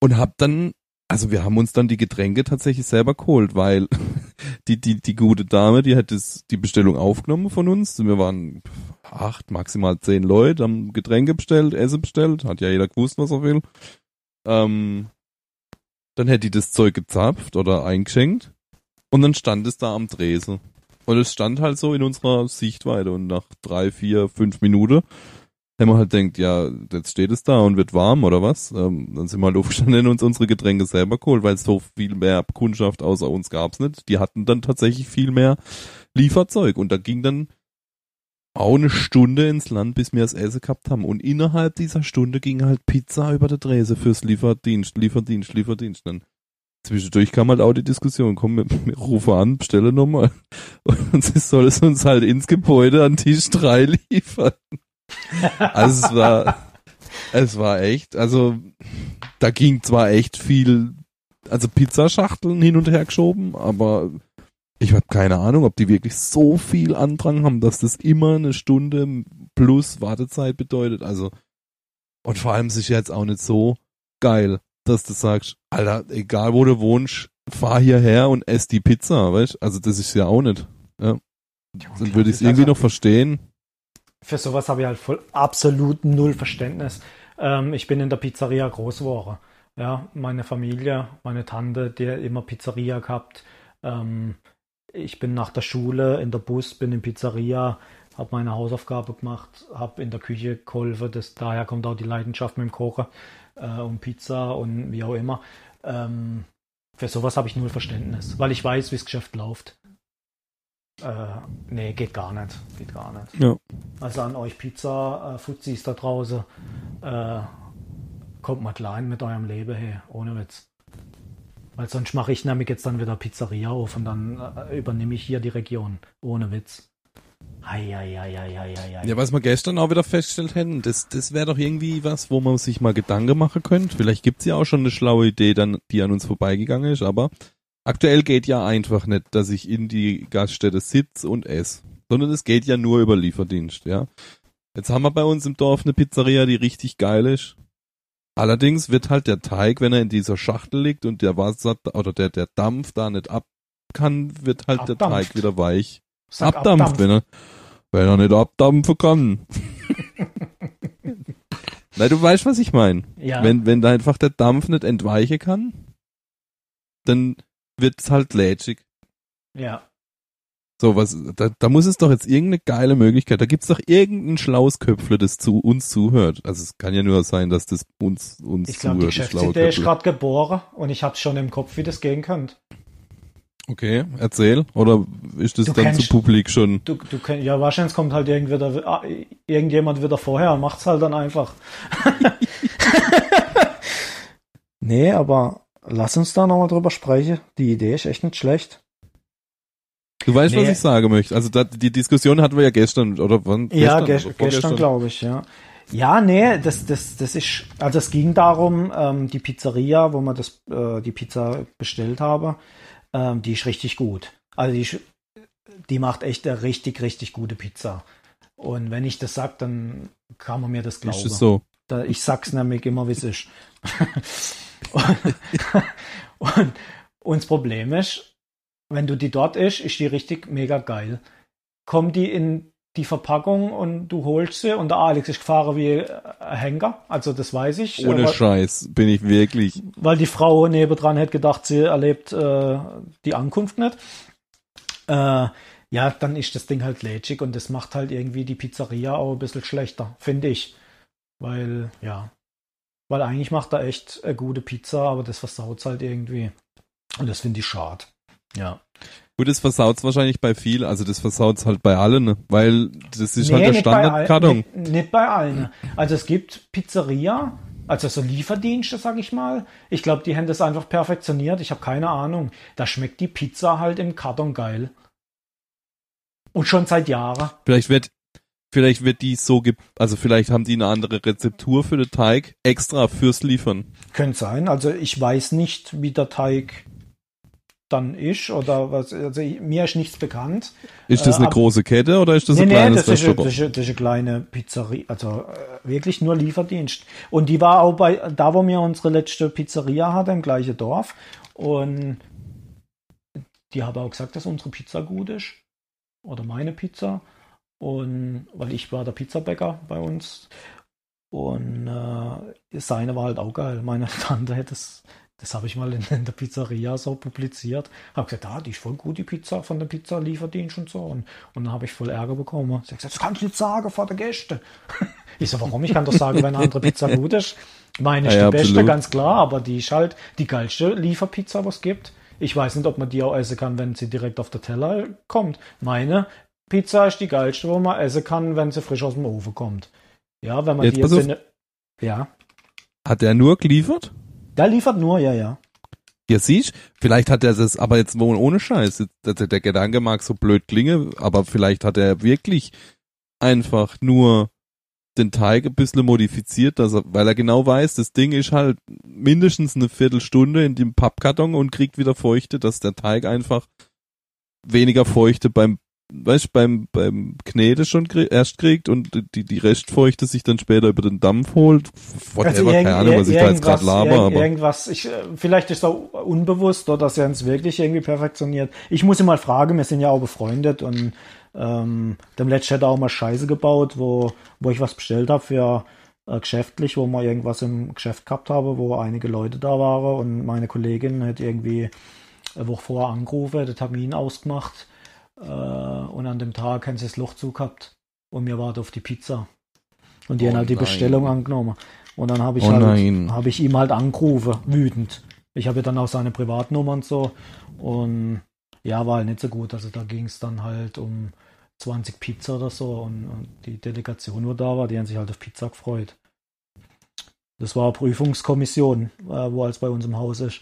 Und hab dann, also wir haben uns dann die Getränke tatsächlich selber geholt, weil (laughs) die, die, die gute Dame, die hat das, die Bestellung aufgenommen von uns. Wir waren acht, maximal zehn Leute, haben Getränke bestellt, Essen bestellt, hat ja jeder gewusst, was er will. Ähm, dann hätte die das Zeug gezapft oder eingeschenkt und dann stand es da am Tresen. Und es stand halt so in unserer Sichtweite und nach drei, vier, fünf Minuten haben wir halt denkt, ja, jetzt steht es da und wird warm oder was. Ähm, dann sind wir halt (laughs) aufgestanden und uns unsere Getränke selber geholt, weil so viel mehr Kundschaft außer uns gab's nicht. Die hatten dann tatsächlich viel mehr Lieferzeug und da ging dann auch eine Stunde ins Land, bis wir das Essen gehabt haben. Und innerhalb dieser Stunde ging halt Pizza über der Drese fürs Lieferdienst, Lieferdienst, Lieferdienst. Dann zwischendurch kam halt auch die Diskussion, komm, wir (laughs) rufen an, bestelle nochmal. (laughs) Und sie soll es uns halt ins Gebäude an Tisch 3 liefern. Also es war, es war echt, also da ging zwar echt viel, also Pizzaschachteln hin und her geschoben, aber ich habe keine Ahnung, ob die wirklich so viel Andrang haben, dass das immer eine Stunde plus Wartezeit bedeutet. Also und vor allem es ist jetzt auch nicht so geil, dass du sagst, Alter, egal wo du wohnst, fahr hierher und ess die Pizza, weißt? Also das ist ja auch nicht. Ja. Dann würde ich es irgendwie noch verstehen. Für sowas habe ich halt voll absolut null Verständnis. Ähm, ich bin in der Pizzeria groß geworden. Ja, meine Familie, meine Tante, die immer Pizzeria gehabt. Ähm, ich bin nach der Schule in der Bus, bin in Pizzeria, habe meine Hausaufgabe gemacht, habe in der Küche geholfen. Das, daher kommt auch die Leidenschaft mit dem Kochen äh, und Pizza und wie auch immer. Ähm, für sowas habe ich null Verständnis, weil ich weiß, wie das Geschäft läuft. Äh, nee, geht gar nicht. Geht gar nicht. Ja. Also an euch Pizza-Fuzis da draußen, äh, kommt mal klein mit eurem Leben her, ohne Witz. Weil sonst mache ich nämlich jetzt dann wieder Pizzeria auf und dann äh, übernehme ich hier die Region, ohne Witz. Eieieiei. Ja, was wir gestern auch wieder festgestellt hätten, das, das wäre doch irgendwie was, wo man sich mal Gedanken machen könnte. Vielleicht gibt's ja auch schon eine schlaue Idee, dann, die an uns vorbeigegangen ist, aber aktuell geht ja einfach nicht, dass ich in die Gaststätte sitze und esse, sondern es geht ja nur über Lieferdienst, ja. Jetzt haben wir bei uns im Dorf eine Pizzeria, die richtig geil ist. Allerdings wird halt der Teig, wenn er in dieser Schachtel liegt und der Wasser oder der, der Dampf da nicht ab kann, wird halt der Abdampft. Teig wieder weich. Sag abdampft, abdampft. wenn er, wenn er nicht abdampfen kann. (laughs) Na, du weißt, was ich meine. Ja, Wenn, wenn da einfach der Dampf nicht entweichen kann, dann wird's halt lätschig. ja. So, was, da, da muss es doch jetzt irgendeine geile Möglichkeit, da gibt's doch irgendein schlaues Köpfle, das zu uns zuhört. Also es kann ja nur sein, dass das uns, uns Ich glaube, die zuhört, das schlaue Geschäftsidee ist gerade geboren und ich habe schon im Kopf, wie das gehen könnte. Okay, erzähl. Oder ist das Du dann kennst- zu publik schon? Du, du kenn, ja, wahrscheinlich kommt halt irgendwie der, ah, irgendjemand wieder vorher und macht's halt dann einfach. (laughs) (laughs) nee, aber lass uns da nochmal drüber sprechen. Die Idee ist echt nicht schlecht. Du weißt, Nee. was ich sagen möchte. Also da, die Diskussion hatten wir ja gestern, oder wann? Ja, gestern, ges oder gestern glaube ich, ja. Ja, nee, das, das, das ist, also es ging darum, ähm, die Pizzeria, wo man das, äh, die Pizza bestellt habe, ähm, die ist richtig gut. Also die, die macht echt eine richtig, richtig gute Pizza. Und wenn ich das sag, dann kann man mir das glauben. Ist es so? Da, ich sag's nämlich immer, wie es ist. (laughs) und, (laughs) und, und das Problem ist, wenn du die dort isst, ist die richtig mega geil. Kommt die in die Verpackung und du holst sie und der Alex ist gefahren wie ein Henker, also das weiß ich. Ohne weil, Scheiß bin ich wirklich. weil die Frau nebendran hätte gedacht, sie erlebt äh, die Ankunft nicht. Äh, ja, dann ist das Ding halt lätschig und das macht halt irgendwie die Pizzeria auch ein bisschen schlechter, finde ich. Weil, ja, weil eigentlich macht er echt eine gute Pizza, aber das versaut halt irgendwie. Und das finde ich schade. Ja. Gut, das versaut's wahrscheinlich bei viel, also das versaut's halt bei allen, ne? weil das ist halt der nicht bei all- Standardkarton. Nicht, nicht bei allen. Also es gibt Pizzeria, Also so Lieferdienste, sag ich mal. Ich glaube, die haben das einfach perfektioniert. Ich habe keine Ahnung. Da schmeckt die Pizza halt im Karton geil. Und schon seit Jahren. Vielleicht wird, vielleicht wird die so, ge also vielleicht haben die eine andere Rezeptur für den Teig extra fürs Liefern. Könnte sein. Also ich weiß nicht, wie der Teig dann ist oder was. Also mir ist nichts bekannt. Ist das Äh, eine ab- große Kette oder ist das Nee, ein nee, kleines das ist, das, ist, das ist eine kleine Pizzeria, also äh, wirklich nur Lieferdienst. Und die war auch bei, da wo wir unsere letzte Pizzeria hatten, im gleichen Dorf. Und die haben auch gesagt, dass unsere Pizza gut ist. Oder meine Pizza. Und weil ich war der Pizzabäcker bei uns. Und äh, seine war halt auch geil. Meine (laughs) Tante hätte es, das habe ich mal in, in der Pizzeria so publiziert. Habe gesagt, ah, die ist voll gut, die Pizza von der Pizza Lieferdienst und so. Und, und dann habe ich voll Ärger bekommen. Sie hat gesagt, das kannst du nicht sagen vor der Gäste. (laughs) Ich so, warum? Ich kann doch sagen, wenn eine andere Pizza gut ist. Meine ist Ja, ja, die beste, absolut. ganz klar, aber die ist halt die geilste Lieferpizza, was es gibt. Ich weiß nicht, ob man die auch essen kann, wenn sie direkt auf der Teller kommt. Meine Pizza ist die geilste, wo man essen kann, wenn sie frisch aus dem Ofen kommt. Ja, wenn man Jetzt die jetzt in, ja, Hat er nur geliefert? der liefert nur, ja, ja. Ja, siehst, vielleicht hat er das, aber jetzt wohl ohne Scheiß. Der, der Gedanke mag so blöd klingen, aber vielleicht hat er wirklich einfach nur den Teig ein bisschen modifiziert, dass er, weil er genau weiß, das Ding ist halt mindestens eine Viertelstunde in dem Pappkarton und kriegt wieder Feuchte, dass der Teig einfach weniger Feuchte beim, weißt, beim, beim Knete schon krie erst kriegt und die, die Restfeuchte sich dann später über den Dampf holt. Whatever, irgend- keine Ahnung, was ich da jetzt gerade irgendwas- laber, irgend- aber. Irgendwas, ich, äh, vielleicht ist auch unbewusst oder dass er uns wirklich irgendwie perfektioniert. Ich muss ihn mal fragen, wir sind ja auch befreundet und ähm, dem letzten hat er auch mal Scheiße gebaut, wo, wo ich was bestellt habe für äh, geschäftlich, wo wir irgendwas im Geschäft gehabt haben, wo einige Leute da waren und meine Kollegin hat irgendwie eine Woche vorher angerufen, den Termin ausgemacht und an dem Tag haben sie das Loch zu gehabt und mir wartet auf die Pizza. Und die Oh haben halt die nein. Bestellung angenommen. Und dann habe ich Oh halt, habe ich ihm halt angerufen, wütend. Ich habe ja dann auch seine Privatnummer und so. Und ja, war halt nicht so gut. Also da ging es dann halt um 20 Pizza oder so und, und die Delegation, wo da war, die haben sich halt auf Pizza gefreut. Das war eine Prüfungskommission, äh, wo als bei uns im Haus ist.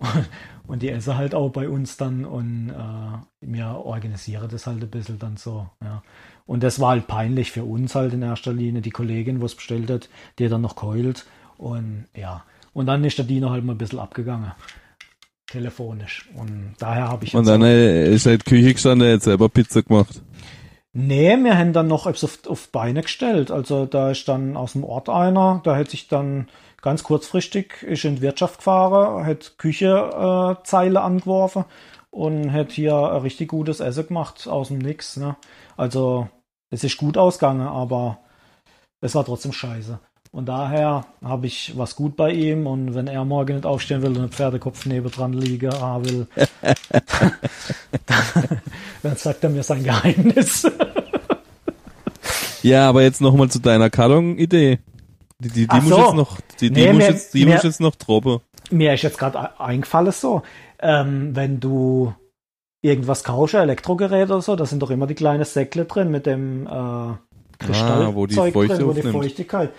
(laughs) Und die essen halt auch bei uns dann und äh, wir organisieren das halt ein bisschen dann so, ja. Und das war halt peinlich für uns halt in erster Linie. Die Kollegin, wo es bestellt hat, die hat dann noch keult. Und ja. Und dann ist der Diener halt mal ein bisschen abgegangen. Telefonisch. Und daher habe ich Und dann äh, ist die Küche gestanden, hat selber Pizza gemacht. Nee, wir haben dann noch etwas auf, auf Beine gestellt. Also da ist dann aus dem Ort einer, da hätte sich dann ganz kurzfristig ist in die Wirtschaft gefahren, hat Küchezeile äh, angeworfen und hat hier ein richtig gutes Essen gemacht aus dem Nix. Ne? Also es ist gut ausgegangen, aber es war trotzdem scheiße. Und daher habe ich was gut bei ihm und wenn er morgen nicht aufstehen will und ein Pferdekopf nebendran liegen haben will, (laughs) dann, dann sagt er mir sein Geheimnis. (laughs) Ja, aber jetzt nochmal zu deiner Karton-Idee. Die, die, die muss so. jetzt noch, die, die Nee, muss mir- jetzt, die mir- jetzt noch droppen. Mir ist jetzt gerade eingefallen so, ähm, wenn du irgendwas kaufst, Elektrogerät oder so, da sind doch immer die kleinen Säckle drin mit dem äh, Kristallzeug Ah, wo die Feuchte drin, wo die. Feuchtigkeit.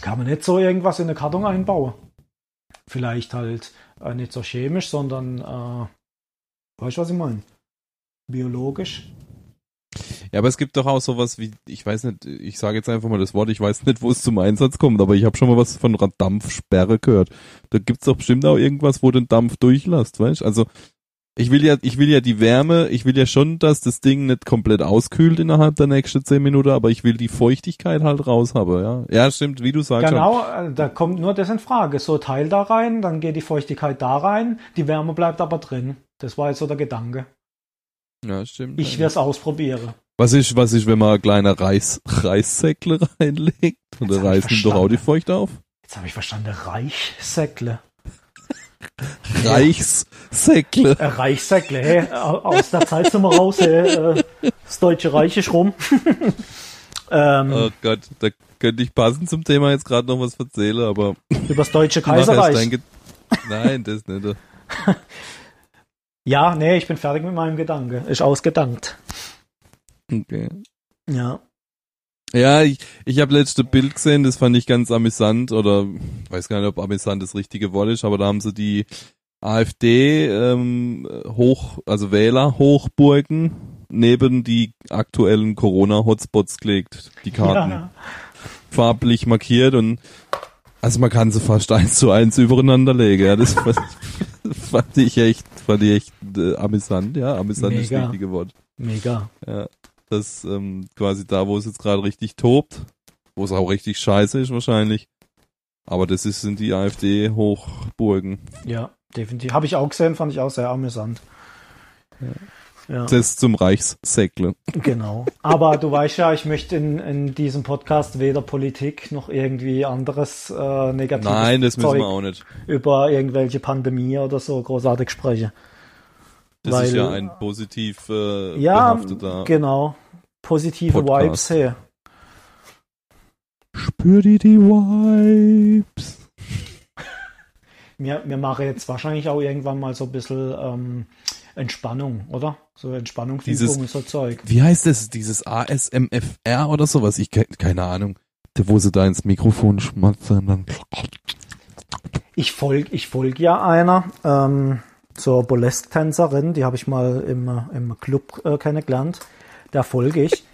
Kann man nicht so irgendwas in eine Karton einbauen? Vielleicht halt äh, nicht so chemisch, sondern äh, weißt du, was ich meine? Biologisch. Ja, aber es gibt doch auch sowas wie, ich weiß nicht, ich sage jetzt einfach mal das Wort, ich weiß nicht, wo es zum Einsatz kommt, aber ich habe schon mal was von Dampfsperre gehört. Da gibt's doch bestimmt auch irgendwas, wo den Dampf durchlässt, weißt? Also ich will ja, ich will ja die Wärme, ich will ja schon, dass das Ding nicht komplett auskühlt innerhalb der nächsten zehn Minuten, aber ich will die Feuchtigkeit halt raus haben, ja. Ja, stimmt, wie du sagst. Genau, äh, da kommt nur das in Frage. So Teil da rein, dann geht die Feuchtigkeit da rein, die Wärme bleibt aber drin. Das war jetzt so der Gedanke. Ja, stimmt. Ich werde es ausprobieren. Was ist, was ist, wenn man kleine Reis, Reissäckle reinlegt? (laughs) Und der Reis nimmt doch auch die. Feuchte auf? Jetzt habe ich verstanden, Reichsäckle. Reichssäckle. (laughs) Äh, Reichsäckle, hey, au- aus der Zeit sind wir raus, hey, äh, das Deutsche Reich ist rum. (laughs) ähm, Oh Gott, da könnte ich passend zum Thema jetzt gerade noch was erzählen, aber Über das Deutsche Kaiserreich. Nein, das nicht. Ja, nee, ich bin fertig mit meinem Gedanke. Ist ausgedankt. Okay. Ja. Ja, ich, ich habe letzte Bild gesehen, das fand ich ganz amüsant oder weiß gar nicht, ob amüsant das richtige Wort ist, aber da haben sie die AfD ähm, hoch, also Wähler Hochburgen neben die aktuellen Corona-Hotspots gelegt, die Karten Ja. farblich markiert und also man kann sie fast eins zu eins übereinander legen. Ja, das (laughs) fand, fand ich echt, fand ich echt äh, amüsant. Ja, amüsant ist das Mega. richtige Wort. Mega. Ja, das ähm, quasi da, wo es jetzt gerade richtig tobt, wo es auch richtig scheiße ist wahrscheinlich. Aber das ist, sind die AfD-Hochburgen. Ja, definitiv. Habe ich auch gesehen, fand ich auch sehr amüsant. Ja, Das zum Reichssäckle. genau. Aber du weißt ja, ich möchte in, in diesem Podcast weder Politik noch irgendwie anderes äh, negatives Nein, das müssen Zeug wir auch nicht. über irgendwelche Pandemie oder so großartig sprechen. Das Weil- ist ja ein positiv äh, Ja, genau. Positive Podcast. Vibes her. Spür die die Vibes. Wir, wir machen jetzt wahrscheinlich auch irgendwann mal so ein bisschen ähm, Entspannung, oder? So Entspannungsübungen, Dieses- so Zeug. Wie heißt das? Dieses ASMFR oder sowas? Ich ke keine Ahnung. Der, wo sie da ins Mikrofon schmatzen und dann. Ich folge ich folg ja einer, ähm, zur Burlesque-Tänzerin, die habe ich mal im, äh, im Club äh, kennengelernt. Da folge ich.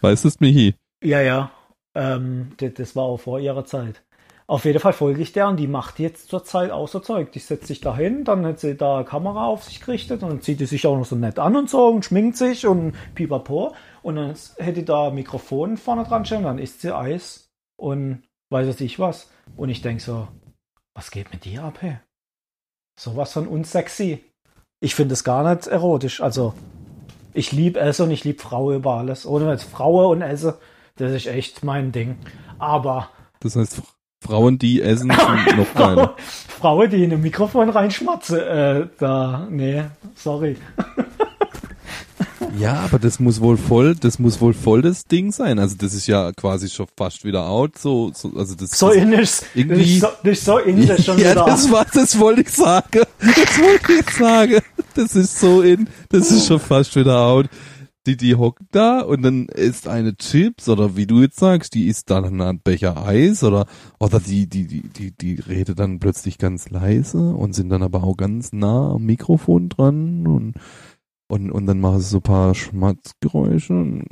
Weißt du es, Michi? Ja, ja. Ähm, das, das war auch vor ihrer Zeit. Auf jeden Fall folge ich der und die macht jetzt zur Zeit auch so Zeug. Die setzt sich da hin, dann hat sie da Kamera auf sich gerichtet und dann zieht die sich auch noch so nett an und so und schminkt sich und pipapo. Und dann hätte da Mikrofon vorne dran stehen, dann isst sie Eis und weiß es ich was. Und ich denk so, was geht mit dir ab, hey? Sowas von unsexy. Ich finde es gar nicht erotisch. Also, ich liebe Essen und ich liebe Frauen über alles. Ohne jetzt Frauen und Essen, das ist echt mein Ding. Aber Das heißt, Frauen, die essen, (laughs) sind noch geiler. Frauen, die in ein Mikrofon reinschmatzen, äh, da, nee, sorry. Ja, aber das muss wohl voll, das muss wohl voll das Ding sein. Also das ist ja quasi schon fast wieder out. So, so also das. So das, in ist, das irgendwie- ist so, das ist so das (laughs) schon ja, wieder. das war, das wollte ich sagen. Das wollte ich sagen. Das ist so in, das ist schon fast wieder out. Die, die hockt da und dann isst eine Chips oder wie du jetzt sagst, die isst dann einen Becher Eis oder, oder die, die, die, die, die redet dann plötzlich ganz leise und sind dann aber auch ganz nah am Mikrofon dran und, und, und dann machen sie so ein paar Schmatzgeräusche.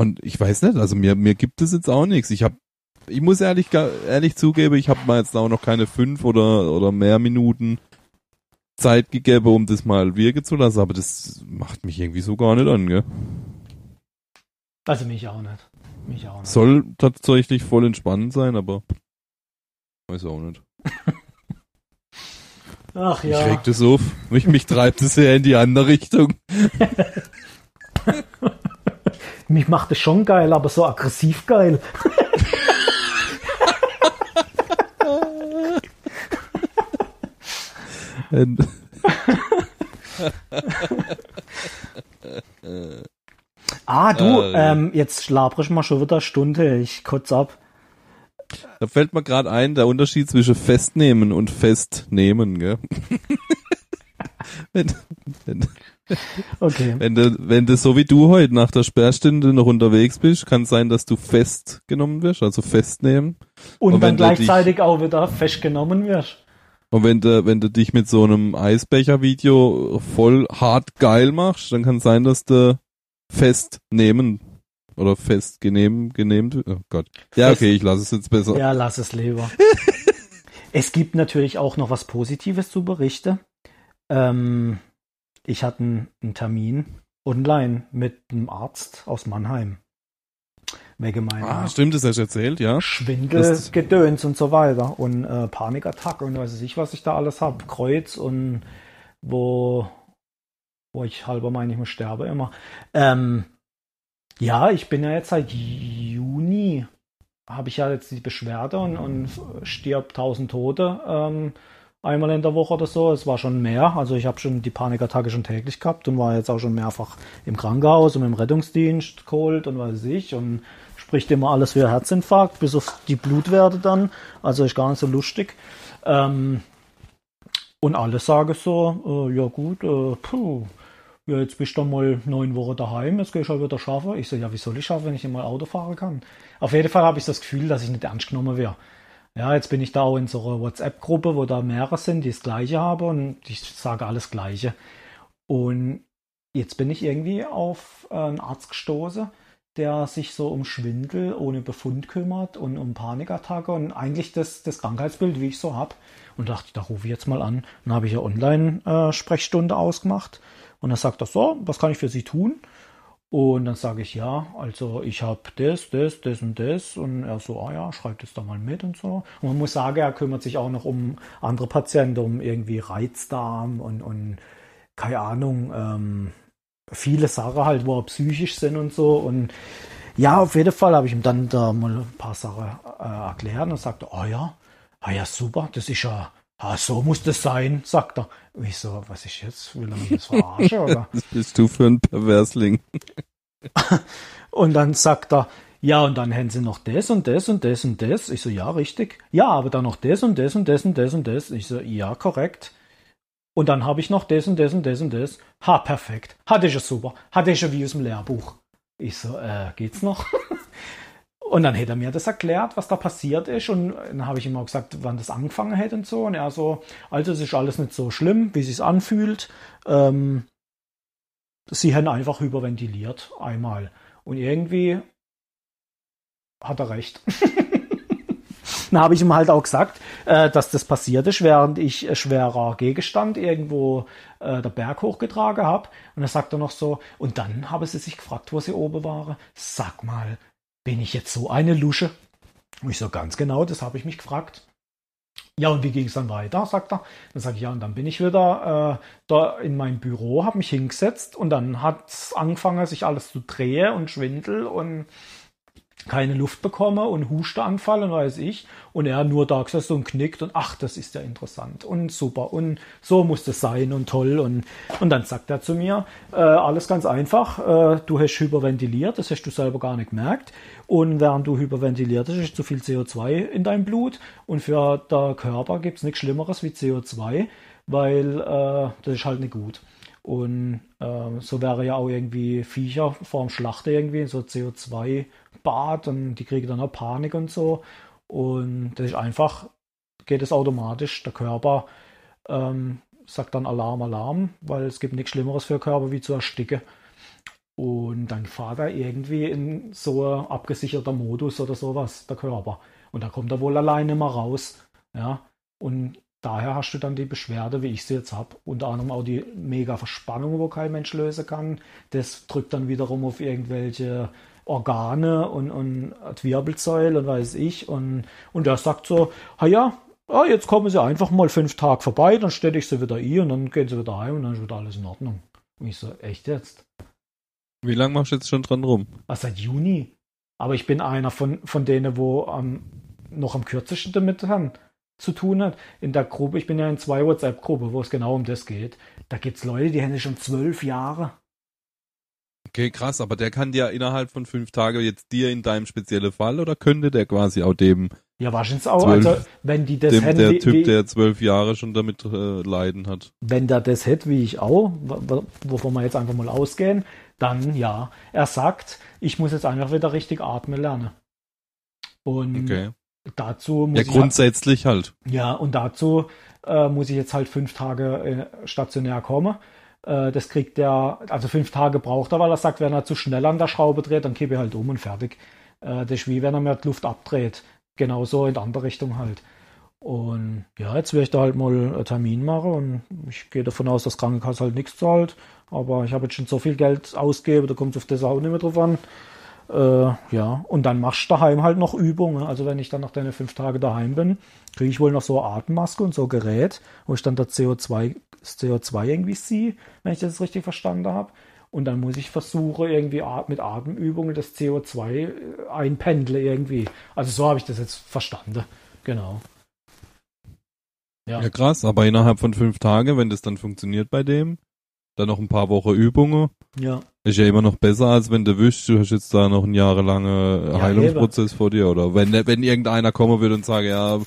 Und ich weiß nicht, also mir, mir gibt es jetzt auch nichts. Ich habe ich muss ehrlich, ehrlich zugeben, ich habe mal jetzt auch noch keine fünf oder, oder mehr Minuten Zeit gegeben, um das mal wirken zu lassen, aber das macht mich irgendwie so gar nicht an, gell? Also mich auch nicht. Mich auch nicht. Soll tatsächlich voll entspannend sein, aber weiß auch nicht. (laughs) Ach Ich ja. reg das auf. Mich, mich treibt es eher in die andere Richtung. (laughs) Mich macht es schon geil, aber so aggressiv geil. (laughs) Ah, du, Äh, ähm, jetzt schlapre ich mal schon wieder eine Stunde. Ich kotz ab. Da fällt mir gerade ein, der Unterschied zwischen festnehmen und festnehmen, gell? wenn, wenn, Okay. wenn, du, wenn du so wie du heute nach der Sperrstunde noch unterwegs bist, kann es sein, dass du festgenommen wirst, also festnehmen. Und, und dann wenn du dich- gleichzeitig auch wieder festgenommen wirst. Und wenn du, wenn du dich mit so einem Eisbecher-Video voll hart geil machst, dann kann es sein, dass du festnehmen oder festgenehm, genehmt, oh Gott. Ja, okay, ich lasse es jetzt besser. Ja, lass es lieber. (laughs) es gibt natürlich auch noch was Positives zu berichten. Ähm, ich hatte einen Termin online mit einem Arzt aus Mannheim. Wegen meiner Ah, stimmt, das hast du erzählt, ja. Schwindel, Das- Gedöns und so weiter. Und äh, Panikattacke und weiß ich, was ich da alles hab. Kreuz und wo, wo ich halber meine, ich muss sterben immer. Ähm, ja, ich bin ja jetzt seit Juni, habe ich ja jetzt die Beschwerde und, und stirb tausend Tote ähm, einmal in der Woche oder so. Es war schon mehr. Also ich habe schon die Panikattacke schon täglich gehabt und war jetzt auch schon mehrfach im Krankenhaus und im Rettungsdienst geholt und weiß ich und spricht immer alles für Herzinfarkt, bis auf die Blutwerte dann. Also ist gar nicht so lustig. Ähm, und alle sagen so, äh, ja gut, äh, puh, ja, jetzt bist du mal neun Wochen daheim, jetzt gehst du halt wieder schaffen. Ich so, ja, wie soll ich schaffen, wenn ich nicht mal Auto fahren kann? Auf jeden Fall habe ich das Gefühl, dass ich nicht ernst genommen wäre. Ja, jetzt bin ich da auch in so einer WhatsApp-Gruppe, wo da mehrere sind, die das Gleiche haben und ich sage alles Gleiche. Und jetzt bin ich irgendwie auf einen Arzt gestoßen, der sich so um Schwindel ohne Befund kümmert und um Panikattacke und eigentlich das, das Krankheitsbild, wie ich so habe. Und dachte, da rufe ich jetzt mal an. Dann habe ich eine Online-Sprechstunde ausgemacht und dann sagt er so, was kann ich für Sie tun? Und dann sage ich, ja, also ich habe das, das, das und das. Und er so, ah ja, schreibt es da mal mit und so. Und man muss sagen, er kümmert sich auch noch um andere Patienten, um irgendwie Reizdarm und, und keine Ahnung, ähm, viele Sachen halt, wo er psychisch sind und so. Und ja, auf jeden Fall habe ich ihm dann da mal ein paar Sachen äh, erklärt und sagte, oh ja, ah ja, super, das ist ja, ah, so muss das sein, sagt er. Und ich so, was ist jetzt? Will er mich jetzt verarschen, oder? (laughs) Was bist du für ein Perversling? (laughs) und dann sagt er, ja, und dann hätten sie noch das und das und das und das. Ich so, ja, richtig. Ja, aber dann noch das und das und das und das und das. Ich so, ja, korrekt. Und dann habe ich noch das und das und das und das. Ha, perfekt. Hatte ich ja super. Hatte ich ja wie aus dem Lehrbuch. Ich so, äh, geht's noch? (laughs) und dann hätte er mir das erklärt, was da passiert ist. Und dann habe ich ihm auch gesagt, wann das angefangen hätte und so. Und er so, also es ist alles nicht so schlimm, wie es sich anfühlt. Ähm, sie haben einfach hyperventiliert einmal. Und irgendwie hat er recht. (laughs) (laughs) Dann habe ich ihm halt auch gesagt, äh, dass das passiert ist, während ich schwerer Gegenstand irgendwo äh, der Berg hochgetragen habe. Und dann sagt er noch so, und dann haben sie sich gefragt, wo sie oben waren. Sag mal, bin ich jetzt so eine Lusche? Und ich so, ganz genau, das habe ich mich gefragt. Ja, und wie ging es dann weiter, sagt er. Dann sage ich, ja, und dann bin ich wieder äh, da in meinem Büro, habe mich hingesetzt und dann hat es angefangen, sich alles zu drehen und schwindel und keine Luft bekomme und Husteanfall und weiß ich. Und er nur da gesessen und knickt und ach, das ist ja interessant und super und so muss das sein und toll. Und, und dann sagt er zu mir, äh, alles ganz einfach, äh, du hast hyperventiliert, das hast du selber gar nicht gemerkt. Und während du hyperventiliert hast, ist zu viel CO2 in deinem Blut. Und für der Körper gibt es nichts Schlimmeres wie CO2, weil äh, das ist halt nicht gut. Und äh, so wäre ja auch irgendwie Viecher vorm Schlachter irgendwie, so CO2-Bad und die kriegen dann auch Panik und so. Und das ist einfach, geht es automatisch, der Körper ähm, sagt dann Alarm, Alarm, weil es gibt nichts Schlimmeres für den Körper wie zu ersticken. Und dann fahrt er irgendwie in so abgesicherter Modus oder sowas, der Körper. Und da kommt er wohl alleine mal raus. Ja. Und daher hast du dann die Beschwerde, wie ich sie jetzt habe. Unter anderem auch die mega Verspannung, wo kein Mensch lösen kann. Das drückt dann wiederum auf irgendwelche Organe und, und Wirbelsäule und weiß ich. Und, und der sagt so, ha ja, ah, jetzt kommen sie einfach mal fünf Tage vorbei, dann stelle ich sie wieder ein und dann gehen sie wieder heim und dann ist wieder alles in Ordnung. Und ich so, echt jetzt? Wie lange machst du jetzt schon dran rum? Ah, seit Juni. Aber ich bin einer von, von denen, wo am, noch am kürzesten damit haben zu tun hat. In der Gruppe, ich bin ja in zwei WhatsApp-Gruppen, wo es genau um das geht. Da gibt es Leute, die haben schon zwölf Jahre. Okay, krass, aber der kann dir innerhalb von fünf Tagen jetzt dir in deinem speziellen Fall oder könnte der quasi auch dem ja, wahrscheinlich auch. Zwölf, also, wenn die das dem, hätten, der wie, Typ, der zwölf Jahre schon damit äh, leiden hat. Wenn der das hätte, wie ich auch, wovon wir jetzt einfach mal ausgehen, dann ja. Er sagt, ich muss jetzt einfach wieder richtig atmen lernen. Und okay. dazu muss ja, ich grundsätzlich halt. Ja, und dazu äh, muss ich jetzt halt fünf Tage äh, stationär kommen. Äh, das kriegt der, also fünf Tage braucht er, weil er sagt, wenn er zu schnell an der Schraube dreht, dann kippe ich halt um und fertig. Äh, das ist wie wenn er mir die Luft abdreht. Genauso in die andere Richtung halt. Und ja, jetzt werde ich da halt mal einen Termin machen und ich gehe davon aus, dass Krankenkasse halt nichts zahlt. Aber ich habe jetzt schon so viel Geld ausgegeben, da kommt es auf das auch nicht mehr drauf an. Äh, ja, und dann machst du daheim halt noch Übungen. Also wenn ich dann nach deine fünf Tage daheim bin, kriege ich wohl noch so Atemmaske und so Gerät, wo ich dann das CO2, das CO2 irgendwie sehe, wenn ich das richtig verstanden habe. Und dann muss ich versuchen, irgendwie mit Atemübungen das CO2 äh, einpendeln irgendwie. Also so habe ich das jetzt verstanden. Genau. Ja. ja, krass, aber innerhalb von fünf Tagen, wenn das dann funktioniert bei dem, dann noch ein paar Wochen Übungen. Ja. Ist ja immer noch besser, als wenn du wischst, du hast jetzt da noch einen jahrelangen ja, Heilungsprozess vor dir. Oder wenn, wenn irgendeiner kommen wird und sagen, ja,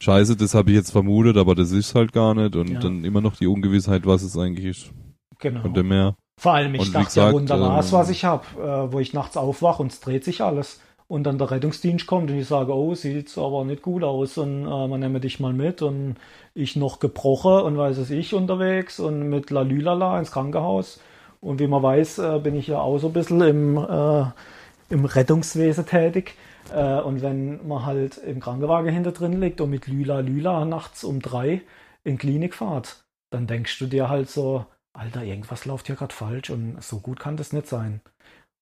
scheiße, das habe ich jetzt vermutet, aber das ist halt gar nicht. Und ja. dann immer noch die Ungewissheit, was es eigentlich ist. Genau. Von dem her. Vor allem, ich Und dachte gesagt, ja wunderbar, ähm, was ich habe, äh, wo ich nachts aufwache und es dreht sich alles. Und dann der Rettungsdienst kommt und ich sage, oh, sieht's aber nicht gut aus und äh, man nehme dich mal mit und ich noch gebrochen und weiß es ich unterwegs und mit Lalülala ins Krankenhaus. Und wie man weiß, äh, bin ich ja auch so ein bisschen im, äh, im Rettungswesen tätig. Äh, und wenn man halt im Krankenwagen hinter drin liegt und mit Lüla Lüla nachts um drei in Klinik fahrt, dann denkst du dir halt so, Alter, irgendwas läuft hier gerade falsch und so gut kann das nicht sein.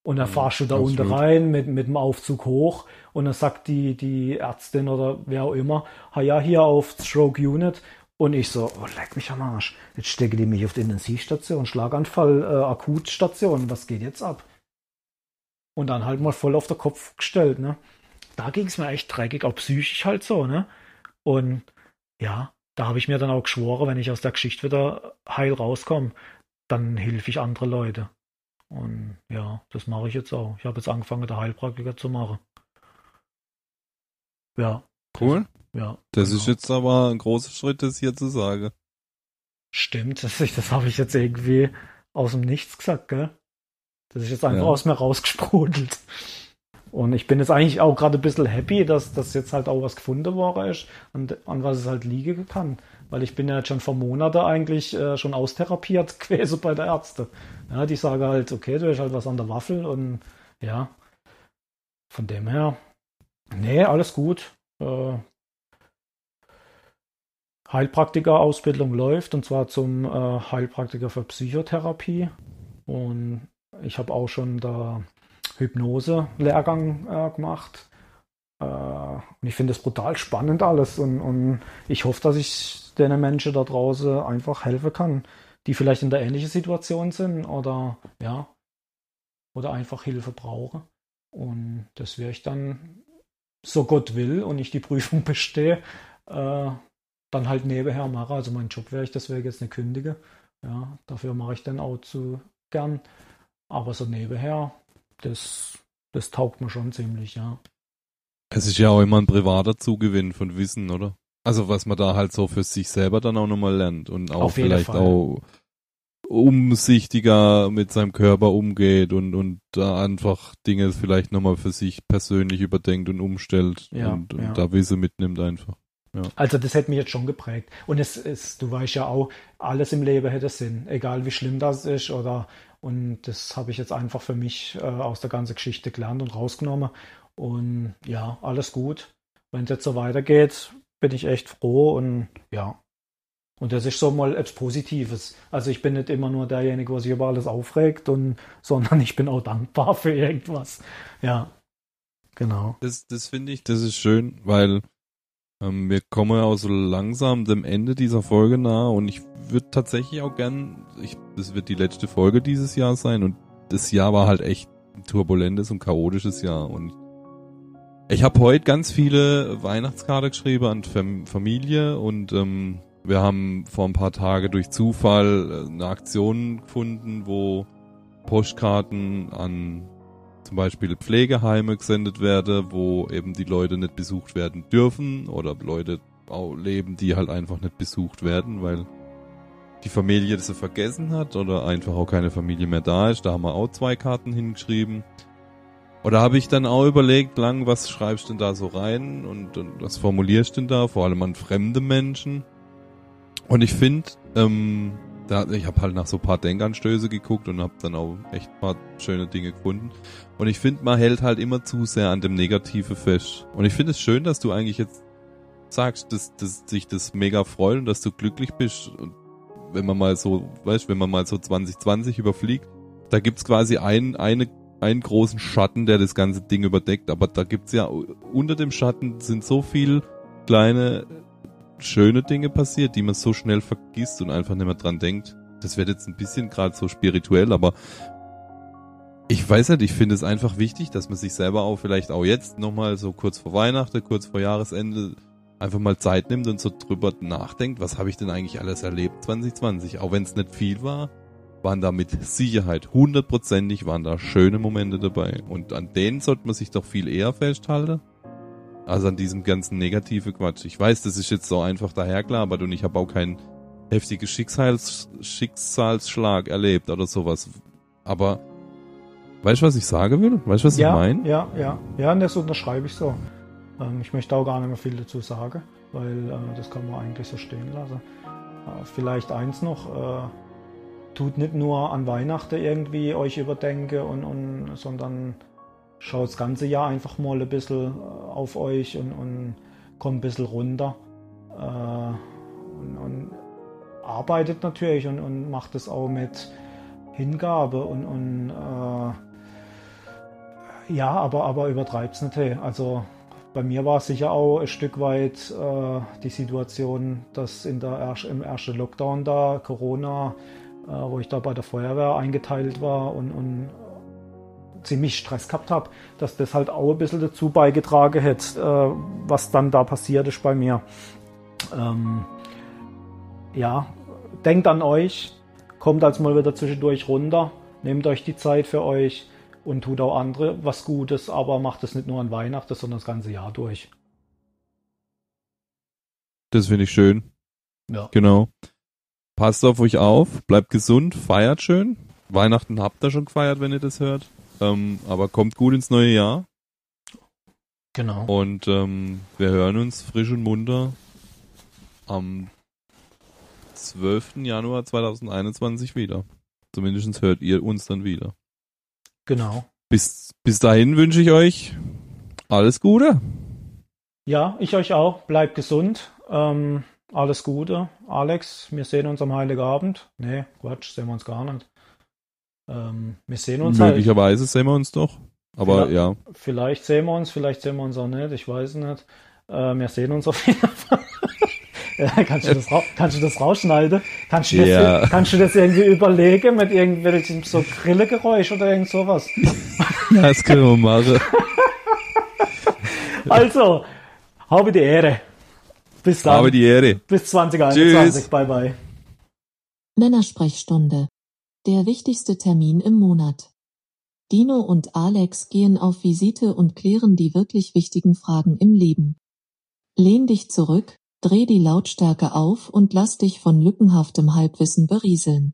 Und dann Mhm, fahrst du da absolut. unten rein mit, mit dem Aufzug hoch und dann sagt die, die Ärztin oder wer auch immer, ja, hier auf Stroke Unit. Und ich so, oh, leck mich am Arsch. Jetzt stecke die mich auf die Intensivstation, Schlaganfall, äh, Akutstation, was geht jetzt ab? Und dann halt mal voll auf den Kopf gestellt, ne? Da ging es mir echt dreckig, auch psychisch halt so, ne? Und ja, da habe ich mir dann auch geschworen, wenn ich aus der Geschichte wieder heil rauskomme, dann hilf ich andere Leute. Und ja, das mache ich jetzt auch. Ich habe jetzt angefangen, der Heilpraktiker zu machen. Ja, Cool. Ja. Das genau. ist jetzt aber ein großer Schritt, das hier zu sagen. Stimmt, (laughs) das, das habe ich jetzt irgendwie aus dem Nichts gesagt, gell? Das ist jetzt einfach Ja. aus mir rausgesprudelt. Und ich bin jetzt eigentlich auch gerade ein bisschen happy, dass das jetzt halt auch was gefunden worden ist und an was es halt liegen kann. Weil ich bin ja jetzt schon vor Monaten eigentlich äh, schon austherapiert (laughs) gewesen bei der Ärzte. Ja, die sagen halt, okay, du hast halt was an der Waffel und ja, von dem her, nee, alles gut. Äh, Heilpraktiker-Ausbildung läuft und zwar zum äh, Heilpraktiker für Psychotherapie. Und ich habe auch schon da Hypnose-Lehrgang äh, gemacht. Äh, und ich finde es brutal spannend alles und, und ich hoffe, dass ich den Menschen da draußen einfach helfen kann, die vielleicht in der ähnlichen Situation sind oder ja, oder einfach Hilfe brauchen. Und das werde ich dann, so Gott will und ich die Prüfung (laughs) bestehe, äh, dann halt nebenher mache. Also meinen Job werde ich deswegen jetzt nicht kündigen. Ja, dafür mache ich dann auch zu gern. Aber so nebenher, das, das taugt mir schon ziemlich, ja. Es ist ja auch immer ein privater Zugewinn von Wissen, oder? Also was man da halt so für sich selber dann auch nochmal lernt und auch vielleicht Fall. auch umsichtiger mit seinem Körper umgeht und, und da einfach Dinge vielleicht nochmal für sich persönlich überdenkt und umstellt Ja, und, und ja. da Wissen mitnimmt einfach. Also das hätte mich jetzt schon geprägt. Und es ist, du weißt ja auch, alles im Leben hätte Sinn, egal wie schlimm das ist oder und das habe ich jetzt einfach für mich äh, aus der ganzen Geschichte gelernt und rausgenommen. Und ja, alles gut. Wenn es jetzt so weitergeht, bin ich echt froh und ja. Und das ist so mal etwas Positives. Also ich bin nicht immer nur derjenige, der sich über alles aufregt, und, (laughs) sondern ich bin auch dankbar für irgendwas. Ja, genau. Das, das finde ich, das ist schön, weil ähm, wir kommen ja auch so langsam dem Ende dieser Folge nahe und ich würde tatsächlich auch gern, ich, das wird die letzte Folge dieses Jahr sein und das Jahr war halt echt ein turbulentes und chaotisches Jahr und ich habe heute ganz viele Weihnachtskarte geschrieben an Fam Familie und ähm, wir haben vor ein paar Tagen durch Zufall äh, eine Aktion gefunden, wo Postkarten an zum Beispiel Pflegeheime gesendet werde, wo eben die Leute nicht besucht werden dürfen oder Leute leben, die halt einfach nicht besucht werden, weil die Familie das vergessen hat oder einfach auch keine Familie mehr da ist. Da haben wir auch zwei Karten hingeschrieben. Oder habe ich dann auch überlegt, lang, was schreibst du denn da so rein und, und was formulierst du denn da, vor allem an fremde Menschen. Und ich finde, ähm, da, ich habe halt nach so paar Denkanstöße geguckt und habe dann auch echt paar schöne Dinge gefunden. Und ich finde, man hält halt immer zu sehr an dem Negative fest. Und ich finde es schön, dass du eigentlich jetzt sagst, dass, dass sich das mega freut und dass du glücklich bist. Und wenn man mal so, weißt, wenn man mal so 2020 überfliegt, da gibt's quasi einen, eine, einen großen Schatten, der das ganze Ding überdeckt. Aber da gibt's ja unter dem Schatten sind so viel kleine schöne Dinge passiert, die man so schnell vergisst und einfach nicht mehr dran denkt. Das wird jetzt ein bisschen gerade so spirituell, aber ich weiß nicht, ich finde es einfach wichtig, dass man sich selber auch vielleicht auch jetzt nochmal so kurz vor Weihnachten, kurz vor Jahresende einfach mal Zeit nimmt und so drüber nachdenkt, was habe ich denn eigentlich alles erlebt 2020? Auch wenn es nicht viel war, waren da mit Sicherheit hundertprozentig waren da schöne Momente dabei. Und an denen sollte man sich doch viel eher festhalten. Also an diesem ganzen negative Quatsch. Ich weiß, das ist jetzt so einfach dahergelabert und ich habe auch kein heftige Schicksals Schicksalsschlag erlebt oder sowas. Aber weißt du, was ich sagen will? Weißt du, was ja, ich meine? Ja, ja, ja, und das unterschreibe ich so. Ähm, ich möchte auch gar nicht mehr viel dazu sagen, weil äh, das kann man eigentlich so stehen lassen. Äh, vielleicht eins noch, äh, tut nicht nur an Weihnachten irgendwie euch überdenken und, und sondern schaut das ganze Jahr einfach mal ein bisschen äh, auf euch und, und kommt ein bisschen runter. Äh, und, und, arbeitet natürlich und, und macht es auch mit Hingabe und, und äh, ja, aber, aber übertreibt es nicht. Also bei mir war es sicher auch ein Stück weit äh, die Situation, dass in der, im ersten Lockdown da Corona, äh, wo ich da bei der Feuerwehr eingeteilt war und, und ziemlich Stress gehabt habe, dass das halt auch ein bisschen dazu beigetragen hätte, äh, was dann da passiert ist bei mir. Ähm, ja, denkt an euch, kommt als mal wieder zwischendurch runter, nehmt euch die Zeit für euch und tut auch andere was Gutes, aber macht es nicht nur an Weihnachten, sondern das ganze Jahr durch. Das finde ich schön. Ja. Genau. Passt auf euch auf, bleibt gesund, feiert schön. Weihnachten habt ihr schon gefeiert, wenn ihr das hört. Ähm, aber kommt gut ins neue Jahr. Genau. Und ähm, wir hören uns frisch und munter am 12. Januar 2021 wieder. Zumindest hört ihr uns dann wieder. Genau. Bis, bis dahin wünsche ich euch alles Gute. Ja, ich euch auch. Bleibt gesund. Ähm, alles Gute. Alex, wir sehen uns am Heiligabend. Nee, Quatsch, sehen wir uns gar nicht. Ähm, wir sehen uns halt. Möglicherweise sehen wir uns doch. Aber Vielleicht- ja. Vielleicht sehen wir uns, vielleicht sehen wir uns auch nicht, ich weiß nicht. Äh, wir sehen uns auf jeden Fall. (laughs) Ja, kannst, du das kannst du das rausschneiden? Kannst du, das, Ja. kannst du das irgendwie überlegen mit irgendwelchem so Grillegeräusch oder irgend sowas? (laughs) Das können wir machen. (laughs) Also, habe die Ehre. Bis dann. Habe die Ehre. Bis 2021. Tschüss. Bye bye. Männersprechstunde. Der wichtigste Termin im Monat. Dino und Alex gehen auf Visite und klären die wirklich wichtigen Fragen im Leben. Lehn dich zurück, dreh die Lautstärke auf und lass dich von lückenhaftem Halbwissen berieseln.